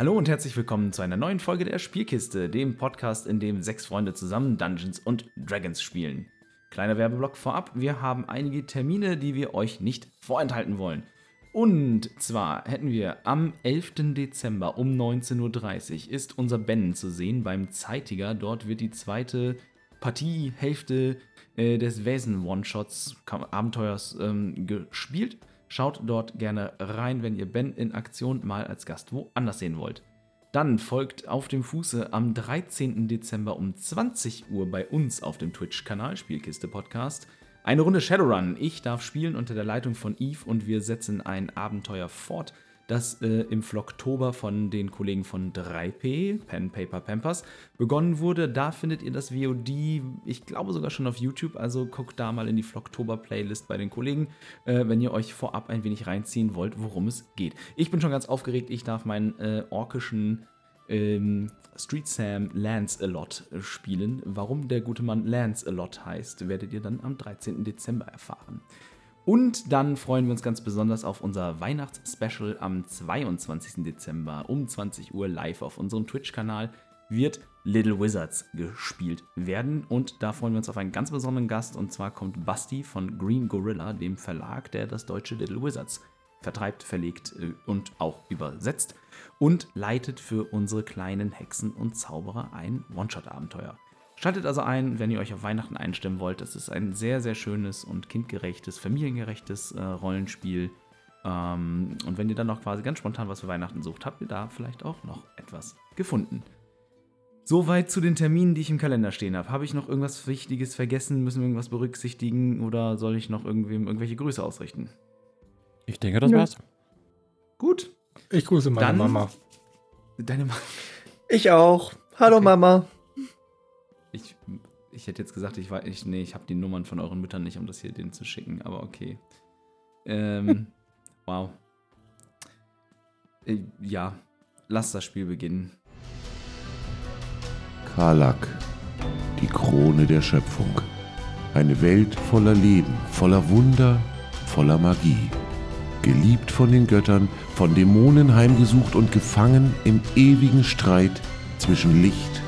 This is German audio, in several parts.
Hallo und herzlich willkommen zu einer neuen Folge der Spielkiste, dem Podcast, in dem sechs Freunde zusammen Dungeons und Dragons spielen. Kleiner Werbeblock vorab, wir haben einige Termine, die wir euch nicht vorenthalten wollen. Und zwar hätten wir am 11. Dezember um 19.30 Uhr ist unser Ben zu sehen beim Zeitiger. Dort wird die zweite Partie, Hälfte äh, des Wesen-One-Shots, Abenteuers ähm, gespielt. Schaut dort gerne rein, wenn ihr Ben in Aktion mal als Gast woanders sehen wollt. Dann folgt auf dem Fuße am 13. Dezember um 20 Uhr bei uns auf dem Twitch-Kanal Spielkiste Podcast eine Runde Shadowrun. Ich darf spielen unter der Leitung von Eve und wir setzen ein Abenteuer fort, das äh, im Flocktober von den Kollegen von 3P, Pen Paper Pampers, begonnen wurde. Da findet ihr das VOD, ich glaube sogar schon auf YouTube, also guckt da mal in die Flocktober-Playlist bei den Kollegen, äh, wenn ihr euch vorab ein wenig reinziehen wollt, worum es geht. Ich bin schon ganz aufgeregt, ich darf meinen äh, orkischen ähm, Street Sam Lance a Lot spielen. Warum der gute Mann Lance a Lot heißt, werdet ihr dann am 13. Dezember erfahren. Und dann freuen wir uns ganz besonders auf unser Weihnachtsspecial am 22. Dezember um 20 Uhr live auf unserem Twitch-Kanal wird Little Wizards gespielt werden. Und da freuen wir uns auf einen ganz besonderen Gast. Und zwar kommt Basti von Green Gorilla, dem Verlag, der das deutsche Little Wizards vertreibt, verlegt äh, und auch übersetzt. Und leitet für unsere kleinen Hexen und Zauberer ein One-Shot-Abenteuer. Schaltet also ein, wenn ihr euch auf Weihnachten einstimmen wollt. Das ist ein sehr, sehr schönes und kindgerechtes, familiengerechtes äh, Rollenspiel. Ähm, und wenn ihr dann noch quasi ganz spontan was für Weihnachten sucht, habt ihr da vielleicht auch noch etwas gefunden. Soweit zu den Terminen, die ich im Kalender stehen habe. Habe ich noch irgendwas Wichtiges vergessen? Müssen wir irgendwas berücksichtigen? Oder soll ich noch irgendwem irgendwelche Grüße ausrichten? Ich denke, das ja. war's. Gut. Ich grüße meine dann Mama. Deine Mama. Ich auch. Hallo okay. Mama. Ich, hätte jetzt gesagt, ich war, ich, nee, ich habe die Nummern von euren Müttern nicht, um das hier denen zu schicken, aber okay. Ähm, wow. Äh, ja, lass das Spiel beginnen. Karlak, die Krone der Schöpfung. Eine Welt voller Leben, voller Wunder, voller Magie. Geliebt von den Göttern, von Dämonen heimgesucht und gefangen im ewigen Streit zwischen Licht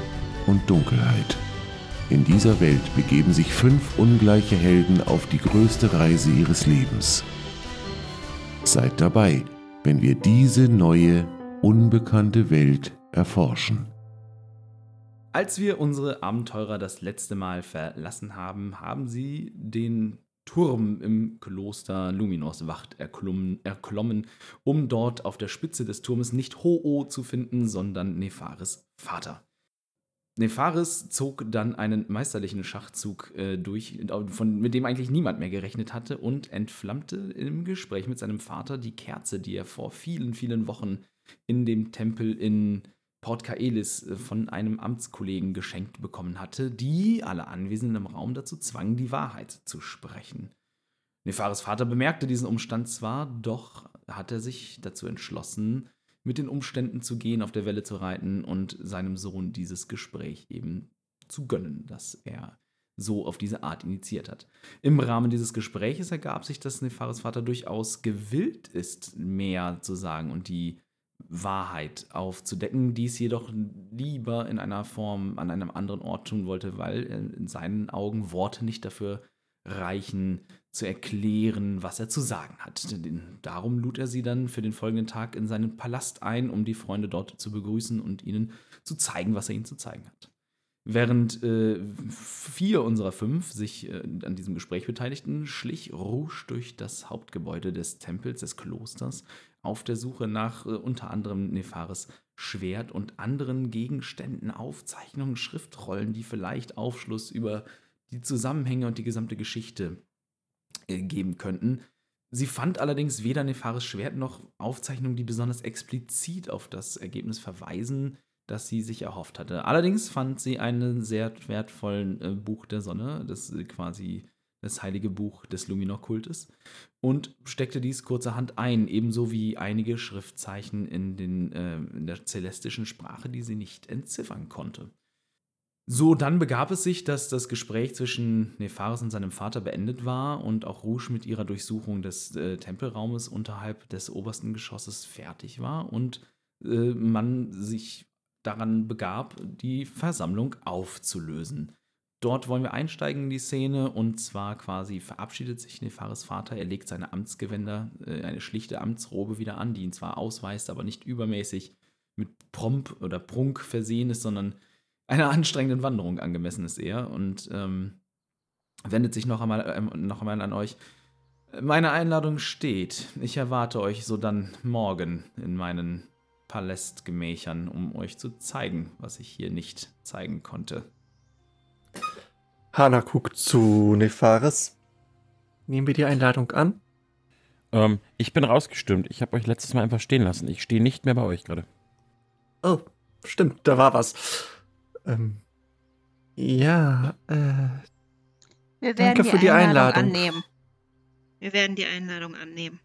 und Dunkelheit. In dieser Welt begeben sich fünf ungleiche Helden auf die größte Reise ihres Lebens. Seid dabei, wenn wir diese neue, unbekannte Welt erforschen. Als wir unsere Abenteurer das letzte Mal verlassen haben, haben sie den Turm im Kloster Luminos Wacht erklommen, erklommen, um dort auf der Spitze des Turmes nicht Ho-Oh zu finden, sondern Nefaris Vater. Nefaris zog dann einen meisterlichen Schachzug äh, durch, von, mit dem eigentlich niemand mehr gerechnet hatte, und entflammte im Gespräch mit seinem Vater die Kerze, die er vor vielen, vielen Wochen in dem Tempel in Port Kaelis äh, von einem Amtskollegen geschenkt bekommen hatte, die alle Anwesenden im Raum dazu zwang, die Wahrheit zu sprechen. Nefaris Vater bemerkte diesen Umstand zwar, doch hat er sich dazu entschlossen, mit den Umständen zu gehen, auf der Welle zu reiten und seinem Sohn dieses Gespräch eben zu gönnen, das er so auf diese Art initiiert hat. Im Rahmen dieses Gespräches ergab sich, dass Nefaris Vater durchaus gewillt ist, mehr zu sagen und die Wahrheit aufzudecken, dies jedoch lieber in einer Form an einem anderen Ort tun wollte, weil in seinen Augen Worte nicht dafür reichen, zu erklären, was er zu sagen hat. Darum lud er sie dann für den folgenden Tag in seinen Palast ein, um die Freunde dort zu begrüßen und ihnen zu zeigen, was er ihnen zu zeigen hat. Während äh, vier unserer fünf sich äh, an diesem Gespräch beteiligten, schlich Rouge durch das Hauptgebäude des Tempels, des Klosters, auf der Suche nach äh, unter anderem Nefaris Schwert und anderen Gegenständen, Aufzeichnungen, Schriftrollen, die vielleicht Aufschluss über die Zusammenhänge und die gesamte Geschichte geben könnten. Sie fand allerdings weder Nefaris Schwert noch Aufzeichnungen, die besonders explizit auf das Ergebnis verweisen, das sie sich erhofft hatte. Allerdings fand sie einen sehr wertvollen äh, Buch der Sonne, das äh, quasi das heilige Buch des Luminor-Kultes, und steckte dies kurzerhand ein, ebenso wie einige Schriftzeichen in, den, äh, in der celestischen Sprache, die sie nicht entziffern konnte. So, dann begab es sich, dass das Gespräch zwischen Nefaris und seinem Vater beendet war und auch Rouge mit ihrer Durchsuchung des äh, Tempelraumes unterhalb des obersten Geschosses fertig war und äh, man sich daran begab, die Versammlung aufzulösen. Dort wollen wir einsteigen in die Szene und zwar quasi verabschiedet sich Nefares Vater. Er legt seine Amtsgewänder, äh, eine schlichte Amtsrobe wieder an, die ihn zwar ausweist, aber nicht übermäßig mit Promp oder Prunk versehen ist, sondern einer anstrengenden Wanderung angemessen ist er und ähm, wendet sich noch einmal, äh, noch einmal an euch. Meine Einladung steht. Ich erwarte euch so dann morgen in meinen Palastgemächern, um euch zu zeigen, was ich hier nicht zeigen konnte. Hana guckt zu Nefaris. Nehmen wir die Einladung an? Ähm, ich bin rausgestürmt. Ich habe euch letztes Mal einfach stehen lassen. Ich stehe nicht mehr bei euch gerade. Oh, stimmt, da war was. Ähm, ja, äh, Wir werden Danke die für die Einladung, Einladung. annehmen. Wir werden die Einladung annehmen.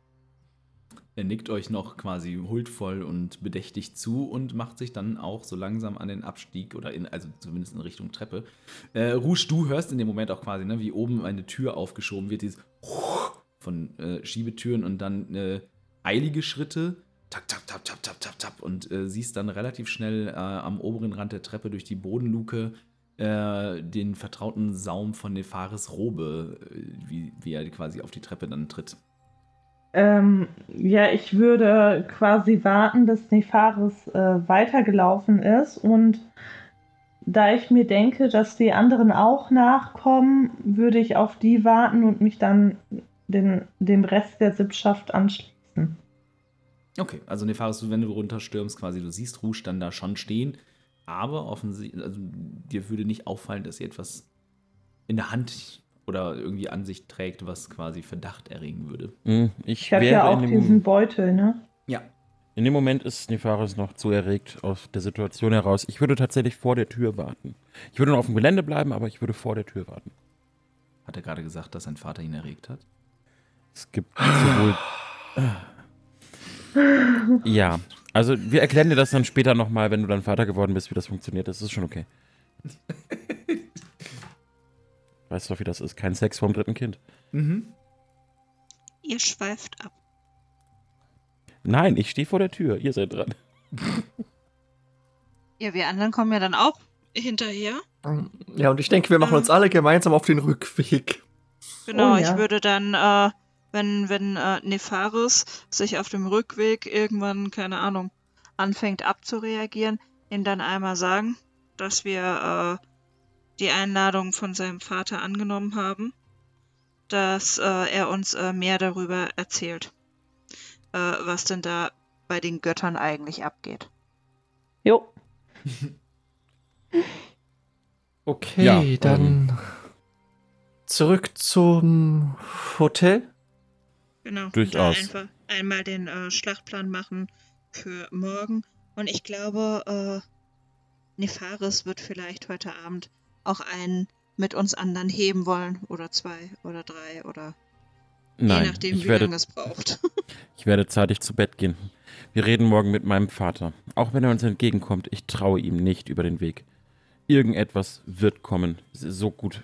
Er nickt euch noch quasi huldvoll und bedächtig zu und macht sich dann auch so langsam an den Abstieg oder in, also zumindest in Richtung Treppe. Äh, Rouge, du hörst in dem Moment auch quasi, ne, wie oben eine Tür aufgeschoben wird, dieses von äh, Schiebetüren und dann äh, eilige Schritte, tap, tap, tap, tap, tap, tap, tap und äh, siehst dann relativ schnell äh, am oberen Rand der Treppe durch die Bodenluke äh, den vertrauten Saum von Nefaris Robe, äh, wie, wie er quasi auf die Treppe dann tritt. Ähm, ja, ich würde quasi warten, bis Nefaris äh, weitergelaufen ist und da ich mir denke, dass die anderen auch nachkommen, würde ich auf die warten und mich dann den, dem Rest der Sippschaft anschließen. Okay, also Nefaris, du, wenn du runterstürmst, quasi, du siehst Rouge dann da schon stehen, aber offensichtlich, also dir würde nicht auffallen, dass sie etwas in der Hand oder irgendwie an sich trägt, was quasi Verdacht erregen würde. Hm, Ich, Ich habe ja auch diesen Beutel, ne? Ja, in dem Moment ist Nefaris noch zu erregt aus der Situation heraus. Ich würde tatsächlich vor der Tür warten. Ich würde noch auf dem Gelände bleiben, aber ich würde vor der Tür warten. hat er gerade gesagt, dass sein Vater ihn erregt hat? Es gibt sowohl. Ja, also wir erklären dir das dann später nochmal, wenn du dann Vater geworden bist, wie das funktioniert. Das ist schon okay. Weißt du doch, wie das ist? Kein Sex vorm dritten Kind. Mhm. Ihr schweift ab. Nein, ich stehe vor der Tür. Ihr seid dran. Ja, wir anderen kommen ja dann auch hinterher. ja, und ich denke, wir machen uns alle gemeinsam auf den Rückweg. Genau, Oh, ja. ich würde dann, äh, wenn, wenn äh, Nefaris sich auf dem Rückweg irgendwann, keine Ahnung, anfängt abzureagieren, ihm dann einmal sagen, dass wir äh, die Einladung von seinem Vater angenommen haben, dass äh, er uns äh, mehr darüber erzählt, äh, was denn da bei den Göttern eigentlich abgeht. Jo. Okay, Ja, dann zurück zum Hotel. Genau. Durchaus. Einfach einmal den äh, Schlachtplan machen für morgen. Und ich glaube, äh, Nefaris wird vielleicht heute Abend auch einen mit uns anderen heben wollen. Oder zwei oder drei oder Nein, je nachdem, ich wie werde, lange es braucht. ich werde zeitig zu Bett gehen. Wir reden morgen mit meinem Vater. Auch wenn er uns entgegenkommt, ich traue ihm nicht über den Weg. Irgendetwas wird kommen. Es ist So gut.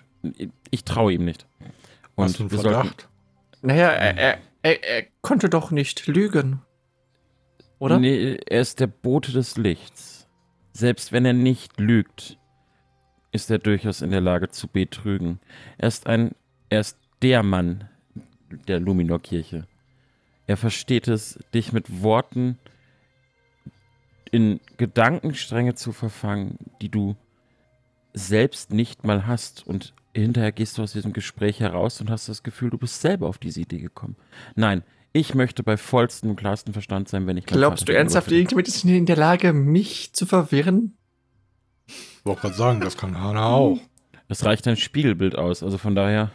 Ich traue ihm nicht. Und Hast du einen wir sollten, Verdacht? Naja, er, er, er, er konnte doch nicht lügen. Oder? Nee, er ist der Bote des Lichts. Selbst wenn er nicht lügt, ist er durchaus in der Lage zu betrügen. Er ist ein, er ist der Mann der Luminor-Kirche. Er versteht es, dich mit Worten in Gedankenstränge zu verfangen, die du selbst nicht mal hast. Und hinterher gehst du aus diesem Gespräch heraus und hast das Gefühl, du bist selber auf diese Idee gekommen. Nein, ich möchte bei vollstem und klarstem Verstand sein, wenn ich Glaubst du ernsthaft, irgendjemand ist in der Lage, mich zu verwirren? Ich wollte gerade sagen, das kann Hana auch. Es reicht ein Spiegelbild aus, also von daher.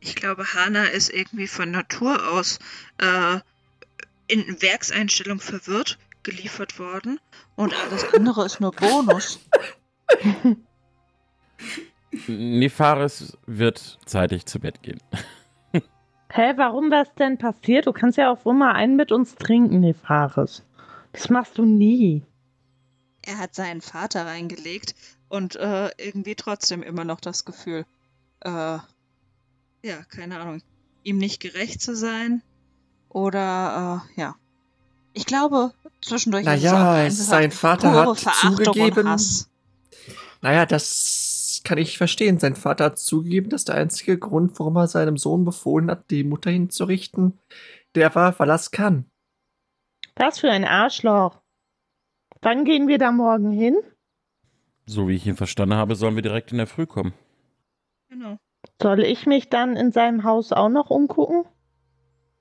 Ich glaube, Hana ist irgendwie von Natur aus äh, in Werkseinstellung verwirrt geliefert worden. Und alles andere ist nur Bonus. Nefaris wird zeitig zu Bett gehen. Hä, warum das denn passiert? Du kannst ja auch mal einen mit uns trinken, Nefaris. Das machst du nie. Er hat seinen Vater reingelegt und äh, irgendwie trotzdem immer noch das Gefühl, äh, ja, keine Ahnung, ihm nicht gerecht zu sein oder, äh, ja. Ich glaube, zwischendurch ist es Naja, sein Vater pure hat Verachtung und zugegeben. Hass. Naja, das kann ich verstehen. Sein Vater hat zugegeben, dass der einzige Grund, warum er seinem Sohn befohlen hat, die Mutter hinzurichten, der war, weil er es kann. Was für ein Arschloch. Wann gehen wir da morgen hin? So wie ich ihn verstanden habe, sollen wir direkt in der Früh kommen. Genau. Soll ich mich dann in seinem Haus auch noch umgucken?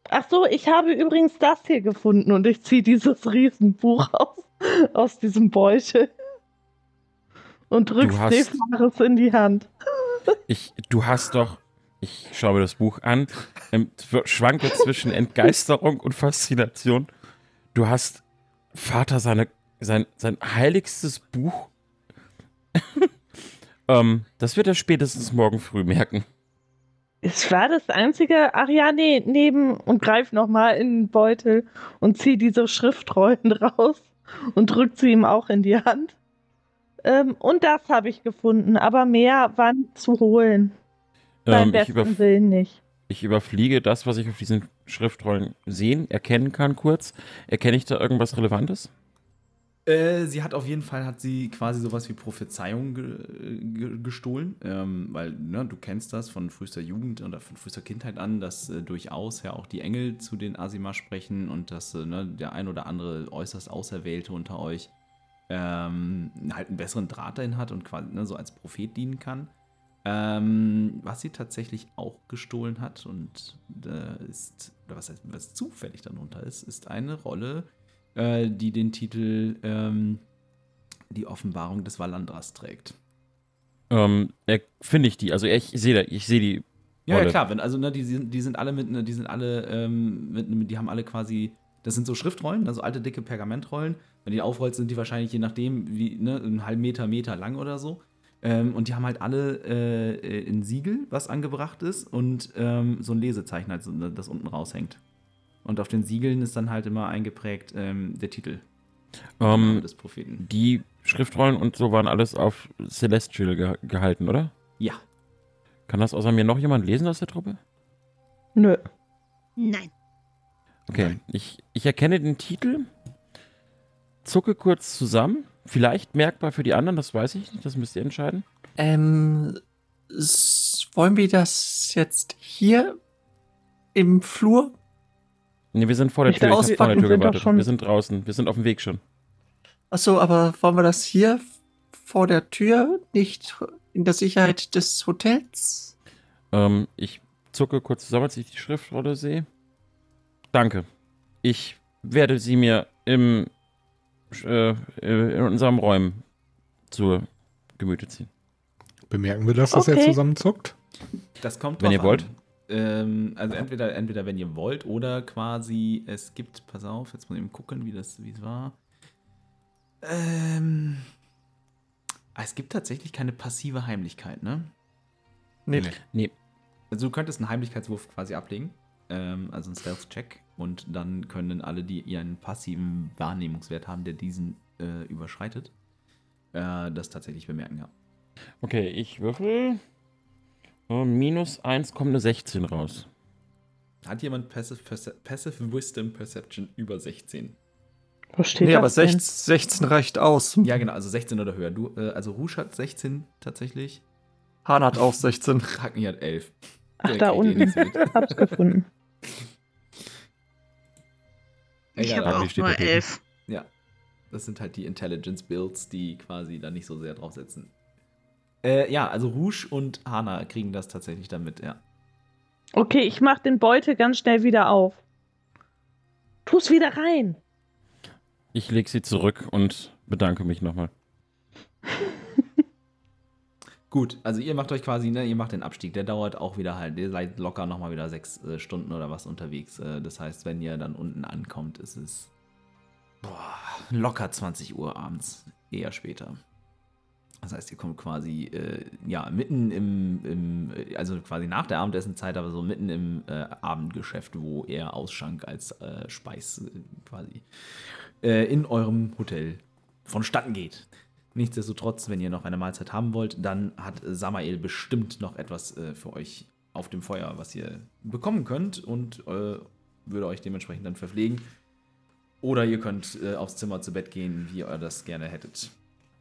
Ach so, ich habe übrigens das hier gefunden und ich ziehe dieses Riesenbuch aus, aus diesem Beutel und drück's hast- in die Hand. Ich, du hast doch, ich schaue mir das Buch an, ähm, schwanke zwischen Entgeisterung und Faszination. Du hast Vater seine, sein, sein heiligstes Buch. ähm, das wird er spätestens morgen früh merken. Es war das einzige. Ach ja, nee, neben und greif nochmal in den Beutel und zieh diese Schriftrollen raus und drückt sie ihm auch in die Hand. Ähm, und das habe ich gefunden, aber mehr war nicht zu holen. Beim Ähm, ich, über, besten Willen nicht. ich überfliege das, was ich auf diesen Schriftrollen sehen, erkennen kann kurz. Erkenne ich da irgendwas Relevantes? Äh, sie hat auf jeden Fall, hat sie quasi sowas wie Prophezeiung ge ge gestohlen, ähm, weil ne, du kennst das von frühester Jugend oder von frühester Kindheit an, dass äh, durchaus ja auch die Engel zu den Asima sprechen und dass äh, ne, der ein oder andere äußerst Auserwählte unter euch ähm, halt einen besseren Draht dahin hat und quasi ne, so als Prophet dienen kann. Ähm, was sie tatsächlich auch gestohlen hat und äh, ist, oder was, heißt, was zufällig darunter ist, ist eine Rolle, äh, die den Titel ähm, Die Offenbarung des Valandras trägt. Ähm, Finde ich die, also ich sehe da- ich sehe die. Ja, ja klar, wenn, also ne, die, sind, die sind alle mit, ne, die sind alle, ähm, mit, mit, die haben alle quasi, das sind so Schriftrollen, also alte dicke Pergamentrollen. Wenn die aufrollt, sind die wahrscheinlich je nachdem, wie, ne, einen halben Meter, Meter lang oder so. Ähm, und die haben halt alle äh, ein Siegel, was angebracht ist, und ähm, so ein Lesezeichen, also, ne, das unten raushängt. Und auf den Siegeln ist dann halt immer eingeprägt ähm, der Titel der Name Ähm, des Propheten. die Schriftrollen und so waren alles auf Celestial ge gehalten, oder? Ja. Kann das außer mir noch jemand lesen aus der Truppe? Nö. Nein. Okay, ich, ich erkenne den Titel, zucke kurz zusammen, vielleicht merkbar für die anderen, das weiß ich nicht, das müsst ihr entscheiden. Ähm, wollen wir das jetzt hier im Flur? Ne, wir sind vor der Tür, ich vor der wir Tür gewartet. Wir sind draußen, wir sind auf dem Weg schon. Achso, aber wollen wir das hier vor der Tür, nicht in der Sicherheit des Hotels? Ähm, ich zucke kurz zusammen, als ich die Schriftrolle sehe. Danke. Ich werde sie mir im, äh, in unserem Räumen zu Gemüte ziehen. Bemerken wir, dass das Okay. jetzt zusammenzuckt? Das kommt Wenn ihr wollt. An. Ähm, also entweder, entweder wenn ihr wollt oder quasi es gibt, pass auf, jetzt muss ich eben gucken, wie das wie es war. Ähm, ah, es gibt tatsächlich keine passive Heimlichkeit, ne? Nee. Nee, Also du könntest einen Heimlichkeitswurf quasi ablegen, ähm, also einen Stealth-Check und dann können alle, die ihren passiven Wahrnehmungswert haben, der diesen äh, überschreitet, äh, das tatsächlich bemerken, ja. Okay, ich würfel. Oh, minus 1 kommt eine 16 raus. Hat jemand Passive, Perce Passive Wisdom Perception über 16? Wo steht Nee, das aber denn? 16, 16 reicht aus. Ja, genau, also 16 oder höher. Du, äh, also Rouge hat 16 tatsächlich. Hahn hat auch 16. Hacken hat 11. Ach, Der da eh unten. mit. Hab's gefunden. Ich habe auch nur elf. Ja. Das sind halt die Intelligence Builds, die quasi da nicht so sehr draufsetzen. Äh, ja, also Rouge und Hana kriegen das tatsächlich damit, ja. Okay, ich mach den Beutel ganz schnell wieder auf. Tu's wieder rein. Ich lege sie zurück und bedanke mich nochmal. Gut, also ihr macht euch quasi, ne, ihr macht den Abstieg. Der dauert auch wieder halt, ihr seid locker nochmal wieder sechs äh, Stunden oder was unterwegs. Äh, das heißt, wenn ihr dann unten ankommt, ist es boah, locker 20 Uhr abends, eher später. Das heißt, ihr kommt quasi, äh, ja, mitten im, im, äh, also quasi nach der Abendessenzeit, aber so mitten im äh, Abendgeschäft, wo eher Ausschank als äh, Speis quasi in eurem Hotel vonstatten geht. Nichtsdestotrotz, wenn ihr noch eine Mahlzeit haben wollt, dann hat Samael bestimmt noch etwas äh, für euch auf dem Feuer, was ihr bekommen könnt und äh, würde euch dementsprechend dann verpflegen. Oder ihr könnt äh, aufs Zimmer zu Bett gehen, wie ihr das gerne hättet.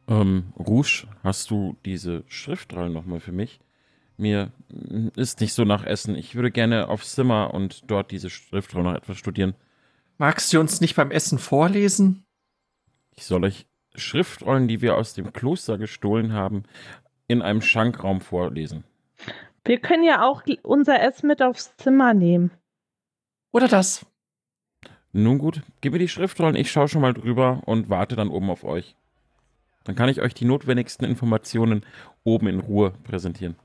Ähm, Rouge, hast du diese Schriftrollen nochmal für mich? Mir ist nicht so nach Essen. Ich würde gerne aufs Zimmer und dort diese Schriftrollen noch etwas studieren. Magst du uns nicht beim Essen vorlesen? Ich soll euch Schriftrollen, die wir aus dem Kloster gestohlen haben, in einem Schankraum vorlesen. Wir können ja auch unser Essen mit aufs Zimmer nehmen. Oder das? Nun gut, gib mir die Schriftrollen, ich schaue schon mal drüber und warte dann oben auf euch. Dann kann ich euch die notwendigsten Informationen oben in Ruhe präsentieren.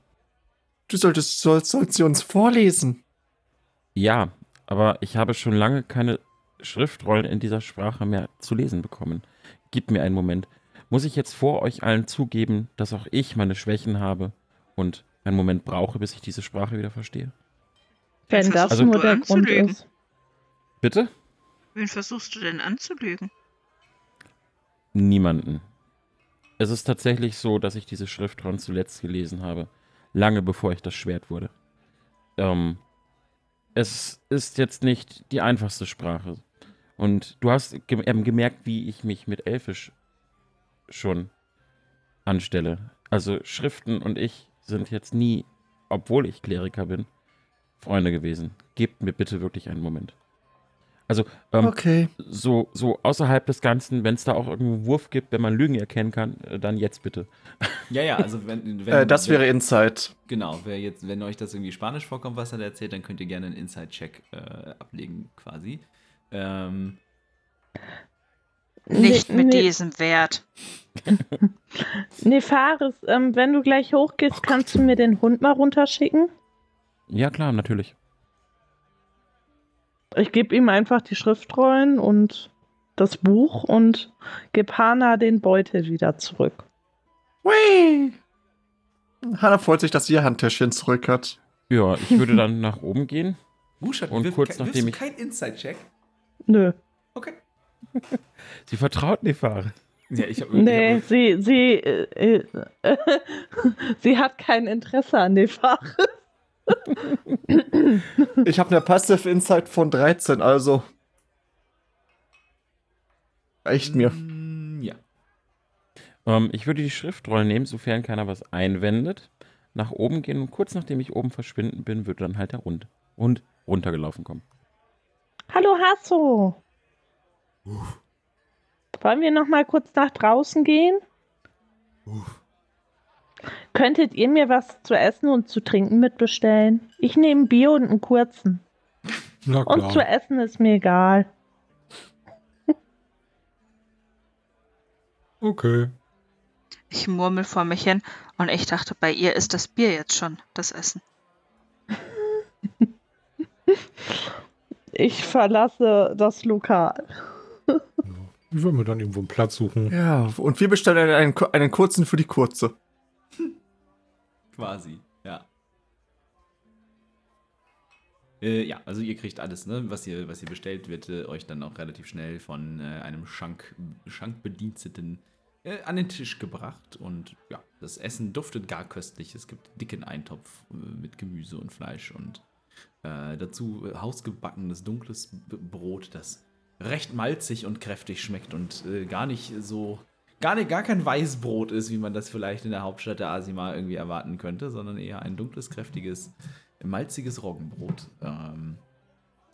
Du solltest, sollst, sollst sie uns vorlesen. Ja, aber ich habe schon lange keine Schriftrollen in dieser Sprache mehr zu lesen bekommen. Gib mir einen Moment. Muss ich jetzt vor euch allen zugeben, dass auch ich meine Schwächen habe und einen Moment brauche, bis ich diese Sprache wieder verstehe? Wenn das Also- nur der Du Grund anzulügen. ist. Bitte? Wen versuchst du denn anzulügen? Niemanden. Es ist tatsächlich so, dass ich diese Schriftrollen zuletzt gelesen habe, lange bevor ich das Schwert wurde. Ähm, es ist jetzt nicht die einfachste Sprache. Und du hast gem ähm, gemerkt, wie ich mich mit Elfisch schon anstelle. Also Schriften und ich sind jetzt nie, obwohl ich Kleriker bin, Freunde gewesen. Gebt mir bitte wirklich einen Moment. Also, ähm, Okay. so, so außerhalb des Ganzen, wenn es da auch irgendeinen Wurf gibt, wenn man Lügen erkennen kann, äh, dann jetzt bitte. Ja, ja, also wenn, wenn Äh, das wäre Insight. Genau, wer jetzt, wenn euch das irgendwie Spanisch vorkommt, was er da erzählt, dann könnt ihr gerne einen Inside-Check äh, ablegen, quasi. Ähm, Nicht mit nee. diesem Wert. Nee, Fares, ähm, wenn du gleich hochgehst, kannst du mir den Hund mal runterschicken? Ja, klar, natürlich. Ich gebe ihm einfach die Schriftrollen und das Buch und gebe Hana den Beutel wieder zurück. Whee! Hannah freut sich, dass sie ihr Handtäschchen zurück hat. Ja, ich würde dann nach oben gehen. Wuschat, Und wirf- kurz nachdem ich- kein Inside-Check? Nö. Okay. Sie vertraut Nefare. Ja, ich hab, Nee, ich hab, sie, sie, äh, äh, sie hat kein Interesse an dem Fach. Ich habe eine Passive Insight von 13, also. Reicht mir. Mm, Ja. Ähm, ich würde die Schriftrollen nehmen, sofern keiner was einwendet. Nach oben gehen und kurz nachdem ich oben verschwinden bin, würde dann halt der Hund, Hund runtergelaufen kommen. Hallo Hasso. Wollen wir noch mal kurz nach draußen gehen? Könntet ihr mir was zu essen und zu trinken mitbestellen? Ich nehme Bier und einen kurzen. Na Und zu klar. essen ist mir egal. Okay. Ich murmel vor mich hin und ich dachte, bei ihr ist das Bier jetzt schon das Essen. Ich verlasse das Lokal. Ich würde mir dann irgendwo einen Platz suchen. Ja, und wir bestellen einen, einen kurzen für die kurze. Quasi, ja. Äh, ja, also ihr kriegt alles, ne? Was ihr, was ihr bestellt, wird äh, euch dann auch relativ schnell von äh, einem Schank, Schankbediensteten äh, an den Tisch gebracht. Und ja, das Essen duftet gar köstlich. Es gibt dicken Eintopf äh, mit Gemüse und Fleisch und äh, dazu äh, hausgebackenes dunkles Brot, das recht malzig und kräftig schmeckt und äh, gar nicht so gar, nicht, gar kein Weißbrot ist, wie man das vielleicht in der Hauptstadt der Asima irgendwie erwarten könnte, sondern eher ein dunkles, kräftiges, malziges Roggenbrot. Ähm,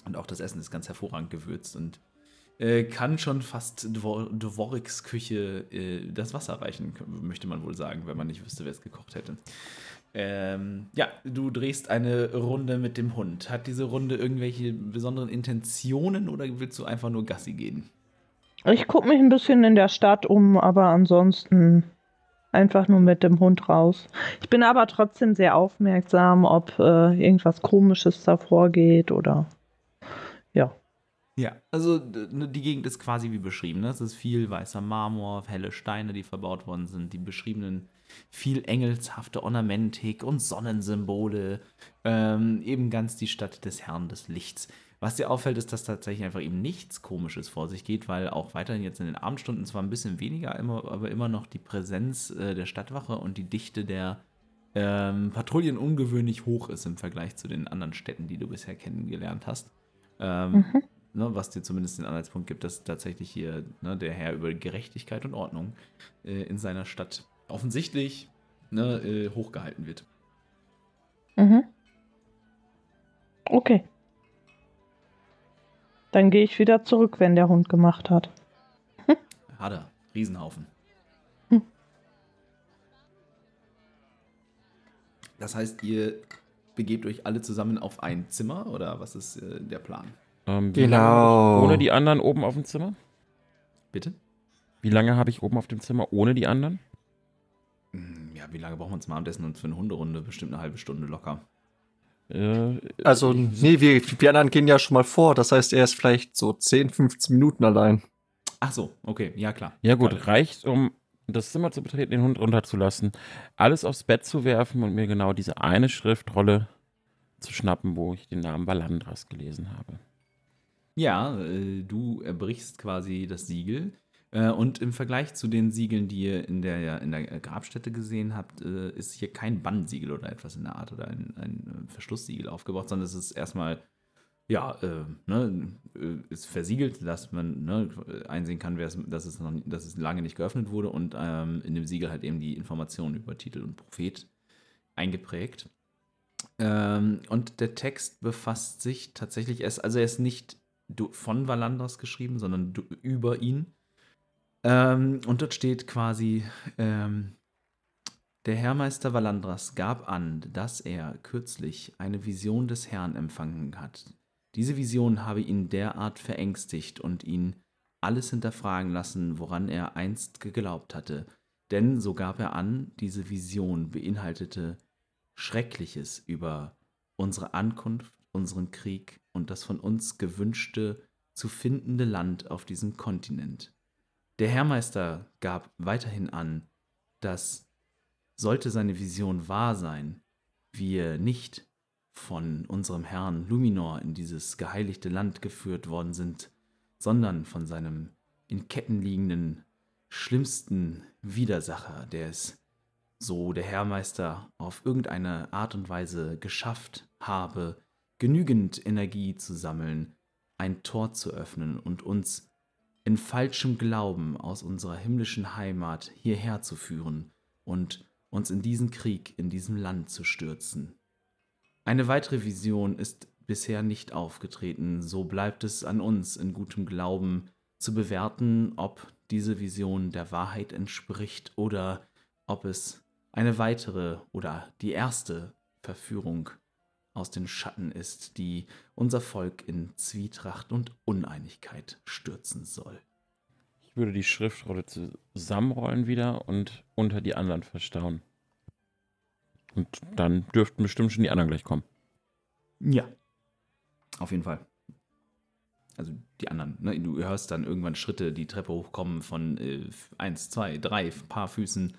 und auch das Essen ist ganz hervorragend gewürzt und äh, kann schon fast Dvor Dvoriks Küche äh, das Wasser reichen, möchte man wohl sagen, wenn man nicht wüsste, wer es gekocht hätte. Ähm, ja, du drehst eine Runde mit dem Hund. Hat diese Runde irgendwelche besonderen Intentionen oder willst du einfach nur Gassi gehen? Ich gucke mich ein bisschen in der Stadt um, aber ansonsten einfach nur mit dem Hund raus. Ich bin aber trotzdem sehr aufmerksam, ob äh, irgendwas Komisches da vorgeht oder ja. Ja, also ne, die Gegend ist quasi wie beschrieben. Ne? Es ist viel weißer Marmor, helle Steine, die verbaut worden sind. Die beschriebenen viel engelshafte Ornamentik und Sonnensymbole. Ähm, eben ganz die Stadt des Herrn des Lichts. Was dir auffällt, ist, dass tatsächlich einfach eben nichts Komisches vor sich geht, weil auch weiterhin jetzt in den Abendstunden zwar ein bisschen weniger, immer, aber immer noch die Präsenz äh, der Stadtwache und die Dichte der ähm, Patrouillen ungewöhnlich hoch ist im Vergleich zu den anderen Städten, die du bisher kennengelernt hast. Ähm, Mhm. ne, was dir zumindest den Anhaltspunkt gibt, dass tatsächlich hier ne, der Herr über Gerechtigkeit und Ordnung äh, in seiner Stadt offensichtlich ne, äh, hochgehalten wird. Mhm. Okay. Dann gehe ich wieder zurück, wenn der Hund gemacht hat. Hat er. Riesenhaufen. Hm. Das heißt, ihr begebt euch alle zusammen auf ein Zimmer oder was ist äh, der Plan? Ähm, Genau. Ohne die anderen oben auf dem Zimmer? Bitte? Wie lange habe ich oben auf dem Zimmer ohne die anderen? Ja, wie lange brauchen wir uns mal am Essen und für eine Hunderunde? Bestimmt eine halbe Stunde locker. Äh, Also, nee, wir, wir anderen gehen ja schon mal vor. Das heißt, er ist vielleicht so 10, 15 Minuten allein. Ach so, okay, ja klar. Ja gut, Klar. reicht, um das Zimmer zu betreten, den Hund runterzulassen, alles aufs Bett zu werfen und mir genau diese eine Schriftrolle zu schnappen, wo ich den Namen Valandras gelesen habe. Ja, äh, du erbrichst quasi das Siegel. Äh, und im Vergleich zu den Siegeln, die ihr in der, in der Grabstätte gesehen habt, äh, ist hier kein Bannsiegel oder etwas in der Art oder ein, ein äh, Verschlusssiegel aufgebaut, sondern es ist erstmal, ja, äh, ne, ist versiegelt, dass man ne, einsehen kann, dass, es noch, dass es lange nicht geöffnet wurde und ähm, in dem Siegel halt eben die Informationen über Titel und Prophet eingeprägt. Ähm, und der Text befasst sich tatsächlich erst, also er ist nicht von Valandras geschrieben, sondern über ihn. Ähm, und dort steht quasi, ähm, der Herrmeister Valandras gab an, dass er kürzlich eine Vision des Herrn empfangen hat. Diese Vision habe ihn derart verängstigt und ihn alles hinterfragen lassen, woran er einst geglaubt hatte. Denn, so gab er an, diese Vision beinhaltete Schreckliches über unsere Ankunft, unseren Krieg und das von uns gewünschte zu findende Land auf diesem Kontinent. Der Herrmeister gab weiterhin an, dass sollte seine Vision wahr sein, wir nicht von unserem Herrn Luminor in dieses geheiligte Land geführt worden sind, sondern von seinem in Ketten liegenden, schlimmsten Widersacher, der es, so der Herrmeister, auf irgendeine Art und Weise geschafft habe, genügend Energie zu sammeln, ein Tor zu öffnen und uns in falschem Glauben aus unserer himmlischen Heimat hierher zu führen und uns in diesen Krieg in diesem Land zu stürzen. Eine weitere Vision ist bisher nicht aufgetreten, so bleibt es an uns in gutem Glauben zu bewerten, ob diese Vision der Wahrheit entspricht oder ob es eine weitere oder die erste Verführung aus den Schatten ist, die unser Volk in Zwietracht und Uneinigkeit stürzen soll. Ich würde die Schriftrolle zusammenrollen wieder und unter die anderen verstauen. Und dann dürften bestimmt schon die anderen gleich kommen. Ja. Auf jeden Fall. Also die anderen, ne? Du hörst dann irgendwann Schritte die Treppe hochkommen von äh, eins, zwei, drei Paar Füßen.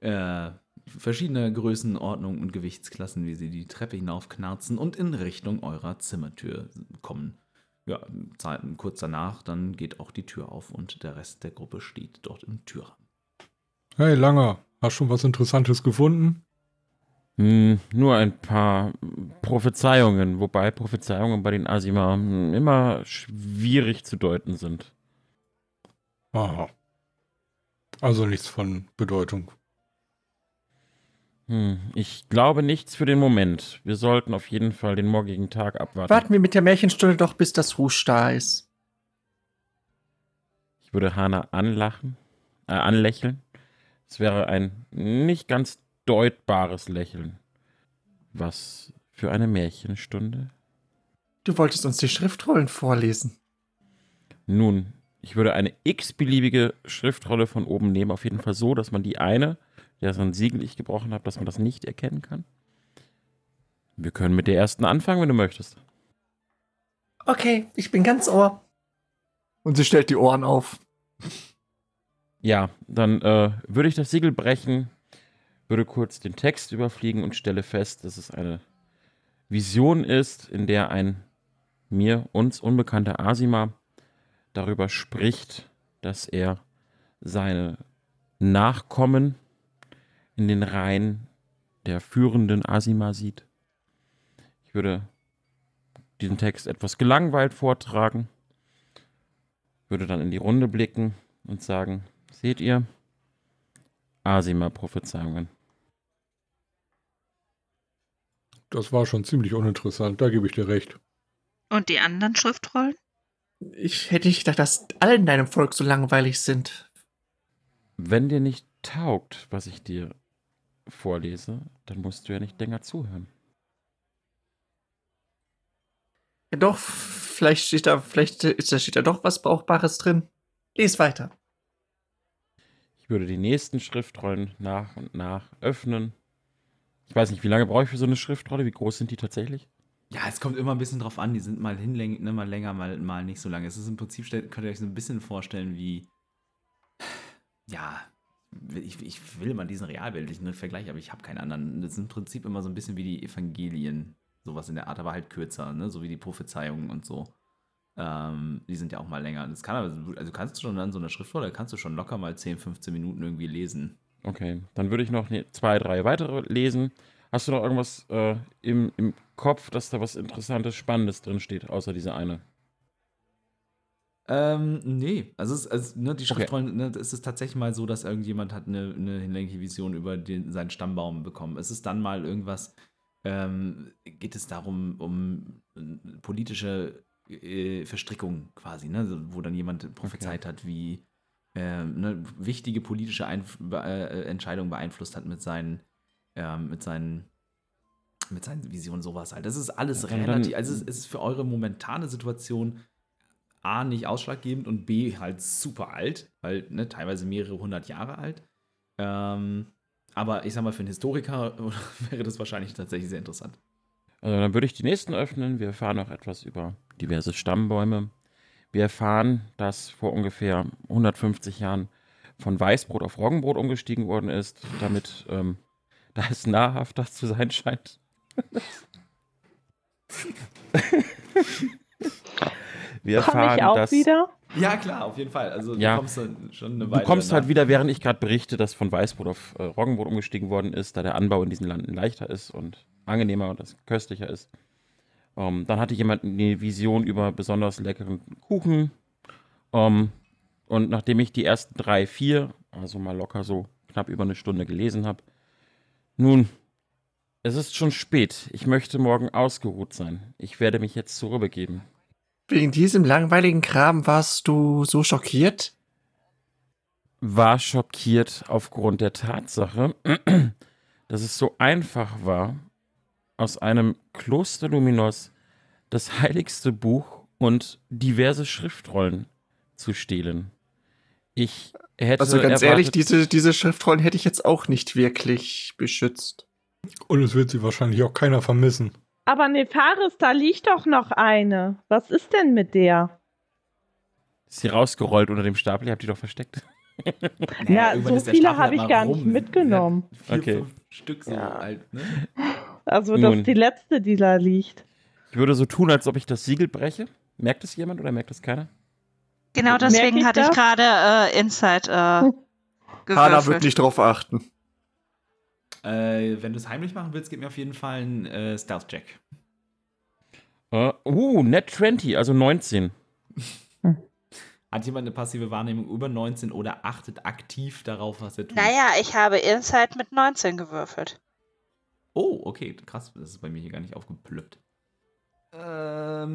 Äh, verschiedener Größenordnung und Gewichtsklassen, wie sie die Treppe hinaufknarzen und in Richtung eurer Zimmertür kommen. Ja, Zeit- kurz danach, dann geht auch die Tür auf und der Rest der Gruppe steht dort im Türrahmen. Hey, Langer, hast schon was Interessantes gefunden? Hm, nur ein paar Prophezeiungen, wobei Prophezeiungen bei den Asima immer schwierig zu deuten sind. Aha. Also nichts von Bedeutung. Hm, ich glaube nichts für den Moment. Wir sollten auf jeden Fall den morgigen Tag abwarten. Warten wir mit der Märchenstunde doch, bis das Rouge da ist. Ich würde Hana anlachen, äh, anlächeln. Es wäre ein nicht ganz deutbares Lächeln. Was für eine Märchenstunde? Du wolltest uns die Schriftrollen vorlesen. Nun, ich würde eine x-beliebige Schriftrolle von oben nehmen, auf jeden Fall so, dass man die eine, der so ein Siegel ich gebrochen habe, dass man das nicht erkennen kann. Wir können mit der ersten anfangen, wenn du möchtest. Okay, ich bin ganz Ohr. Und sie stellt die Ohren auf. Ja, dann äh, würde ich das Siegel brechen, würde kurz den Text überfliegen und stelle fest, dass es eine Vision ist, in der ein mir, uns unbekannter Asima darüber spricht, dass er seine Nachkommen in den Reihen der führenden Asima sieht. Ich würde diesen Text etwas gelangweilt vortragen würde dann in die Runde blicken und sagen, seht ihr? Asima-Prophezeiungen. Das war schon ziemlich uninteressant, da gebe ich dir recht. Und die anderen Schriftrollen? Ich hätte nicht gedacht, dass alle in deinem Volk so langweilig sind. Wenn dir nicht taugt, was ich dir vorlese, dann musst du ja nicht länger zuhören. Ja, doch, vielleicht steht da, vielleicht ist da steht da doch was Brauchbares drin. Lies weiter. Ich würde die nächsten Schriftrollen nach und nach öffnen. Ich weiß nicht, wie lange brauche ich für so eine Schriftrolle? Wie groß sind die tatsächlich? Ja, es kommt immer ein bisschen drauf an. Die sind mal hinlänglich, ne, mal länger, mal, mal nicht so lange. Es ist im Prinzip, könnt ihr euch so ein bisschen vorstellen, wie. Ja, ich, ich will immer diesen realbildlichen Vergleich, aber ich habe keinen anderen. Das ist im Prinzip immer so ein bisschen wie die Evangelien. Sowas in der Art, aber halt kürzer, ne? So wie die Prophezeiungen und so. Ähm, die sind ja auch mal länger. Das kann aber, also kannst du schon an so einer Schriftrolle, kannst du schon locker mal 10, 15 Minuten irgendwie lesen. Okay, dann würde ich noch ne, zwei, drei weitere lesen. Hast du noch irgendwas äh, im, im Kopf, dass da was Interessantes, Spannendes drin steht, außer diese eine? Ähm, nee. Also, es, also ne, die Okay. Schriftrollen, ne, es ist tatsächlich mal so, dass irgendjemand hat eine, eine hinlängliche Vision über den, seinen Stammbaum bekommen. Es ist dann mal irgendwas, ähm, geht es darum, um äh, politische äh, Verstrickung quasi, ne, wo dann jemand prophezeit hat, wie ähm, ne, wichtige politische Einf be äh, Entscheidungen beeinflusst hat mit seinen, ähm, mit seinen mit seinen Visionen sowas halt. Das ist alles dann- relativ, also es ist für eure momentane Situation A, nicht ausschlaggebend und B, halt super alt, weil ne, teilweise mehrere hundert Jahre alt. Ähm, aber ich sag mal, für einen Historiker wäre das wahrscheinlich tatsächlich sehr interessant. Also dann würde ich die nächsten öffnen. Wir erfahren noch etwas über diverse Stammbäume. Wir erfahren, dass vor ungefähr 150 Jahren von Weißbrot auf Roggenbrot umgestiegen worden ist, damit ähm, da es nahrhafter zu sein scheint. Wir erfahren, ich auch dass wieder? Ja, klar, auf jeden Fall. Also Ja. du kommst schon eine du Weile kommst halt nach. wieder, während ich gerade berichte, dass von Weißbrot auf äh, Roggenbrot umgestiegen worden ist, da der Anbau in diesen Landen leichter ist und angenehmer und das köstlicher ist. Ähm, dann hatte jemand eine Vision über besonders leckeren Kuchen. Ähm, und nachdem ich die ersten drei, vier, also mal locker so knapp über eine Stunde gelesen habe, nun, es ist schon spät. Ich möchte morgen ausgeruht sein. Ich werde mich jetzt zur Ruhe begeben. Wegen diesem langweiligen Kram warst du so schockiert? war schockiert aufgrund der Tatsache, dass es so einfach war, aus einem Kloster Luminos das heiligste Buch und diverse Schriftrollen zu stehlen. Ich hätte Also ganz erwartet, ehrlich, diese, diese Schriftrollen hätte ich jetzt auch nicht wirklich beschützt. Und es wird sie wahrscheinlich auch keiner vermissen. Aber Nefaris, da liegt doch noch eine. Was ist denn mit der? ist sie rausgerollt unter dem Stapel, ihr habt die doch versteckt. Ja, irgendwann so viele habe halt ich gar rum. nicht mitgenommen. Ja, Vier, Okay. fünf Stück so Ja. alt, ne? Also, das Nun. ist die letzte, die da liegt. Ich würde so tun, als ob ich das Siegel breche. Merkt es jemand oder merkt es keiner? Genau deswegen ich hatte ich das? gerade äh, Insight äh, Hanna gewürfelt. wird nicht drauf achten. Äh, wenn du es heimlich machen willst, gib mir auf jeden Fall einen äh, Stealth-Check. Uh, uh, Net 20, also 19. Hat jemand eine passive Wahrnehmung über 19 oder achtet aktiv darauf, was er tut? Naja, ich habe Insight mit 19 gewürfelt. Oh, okay, krass. Das ist bei mir hier gar nicht aufgeplöppt. Ähm,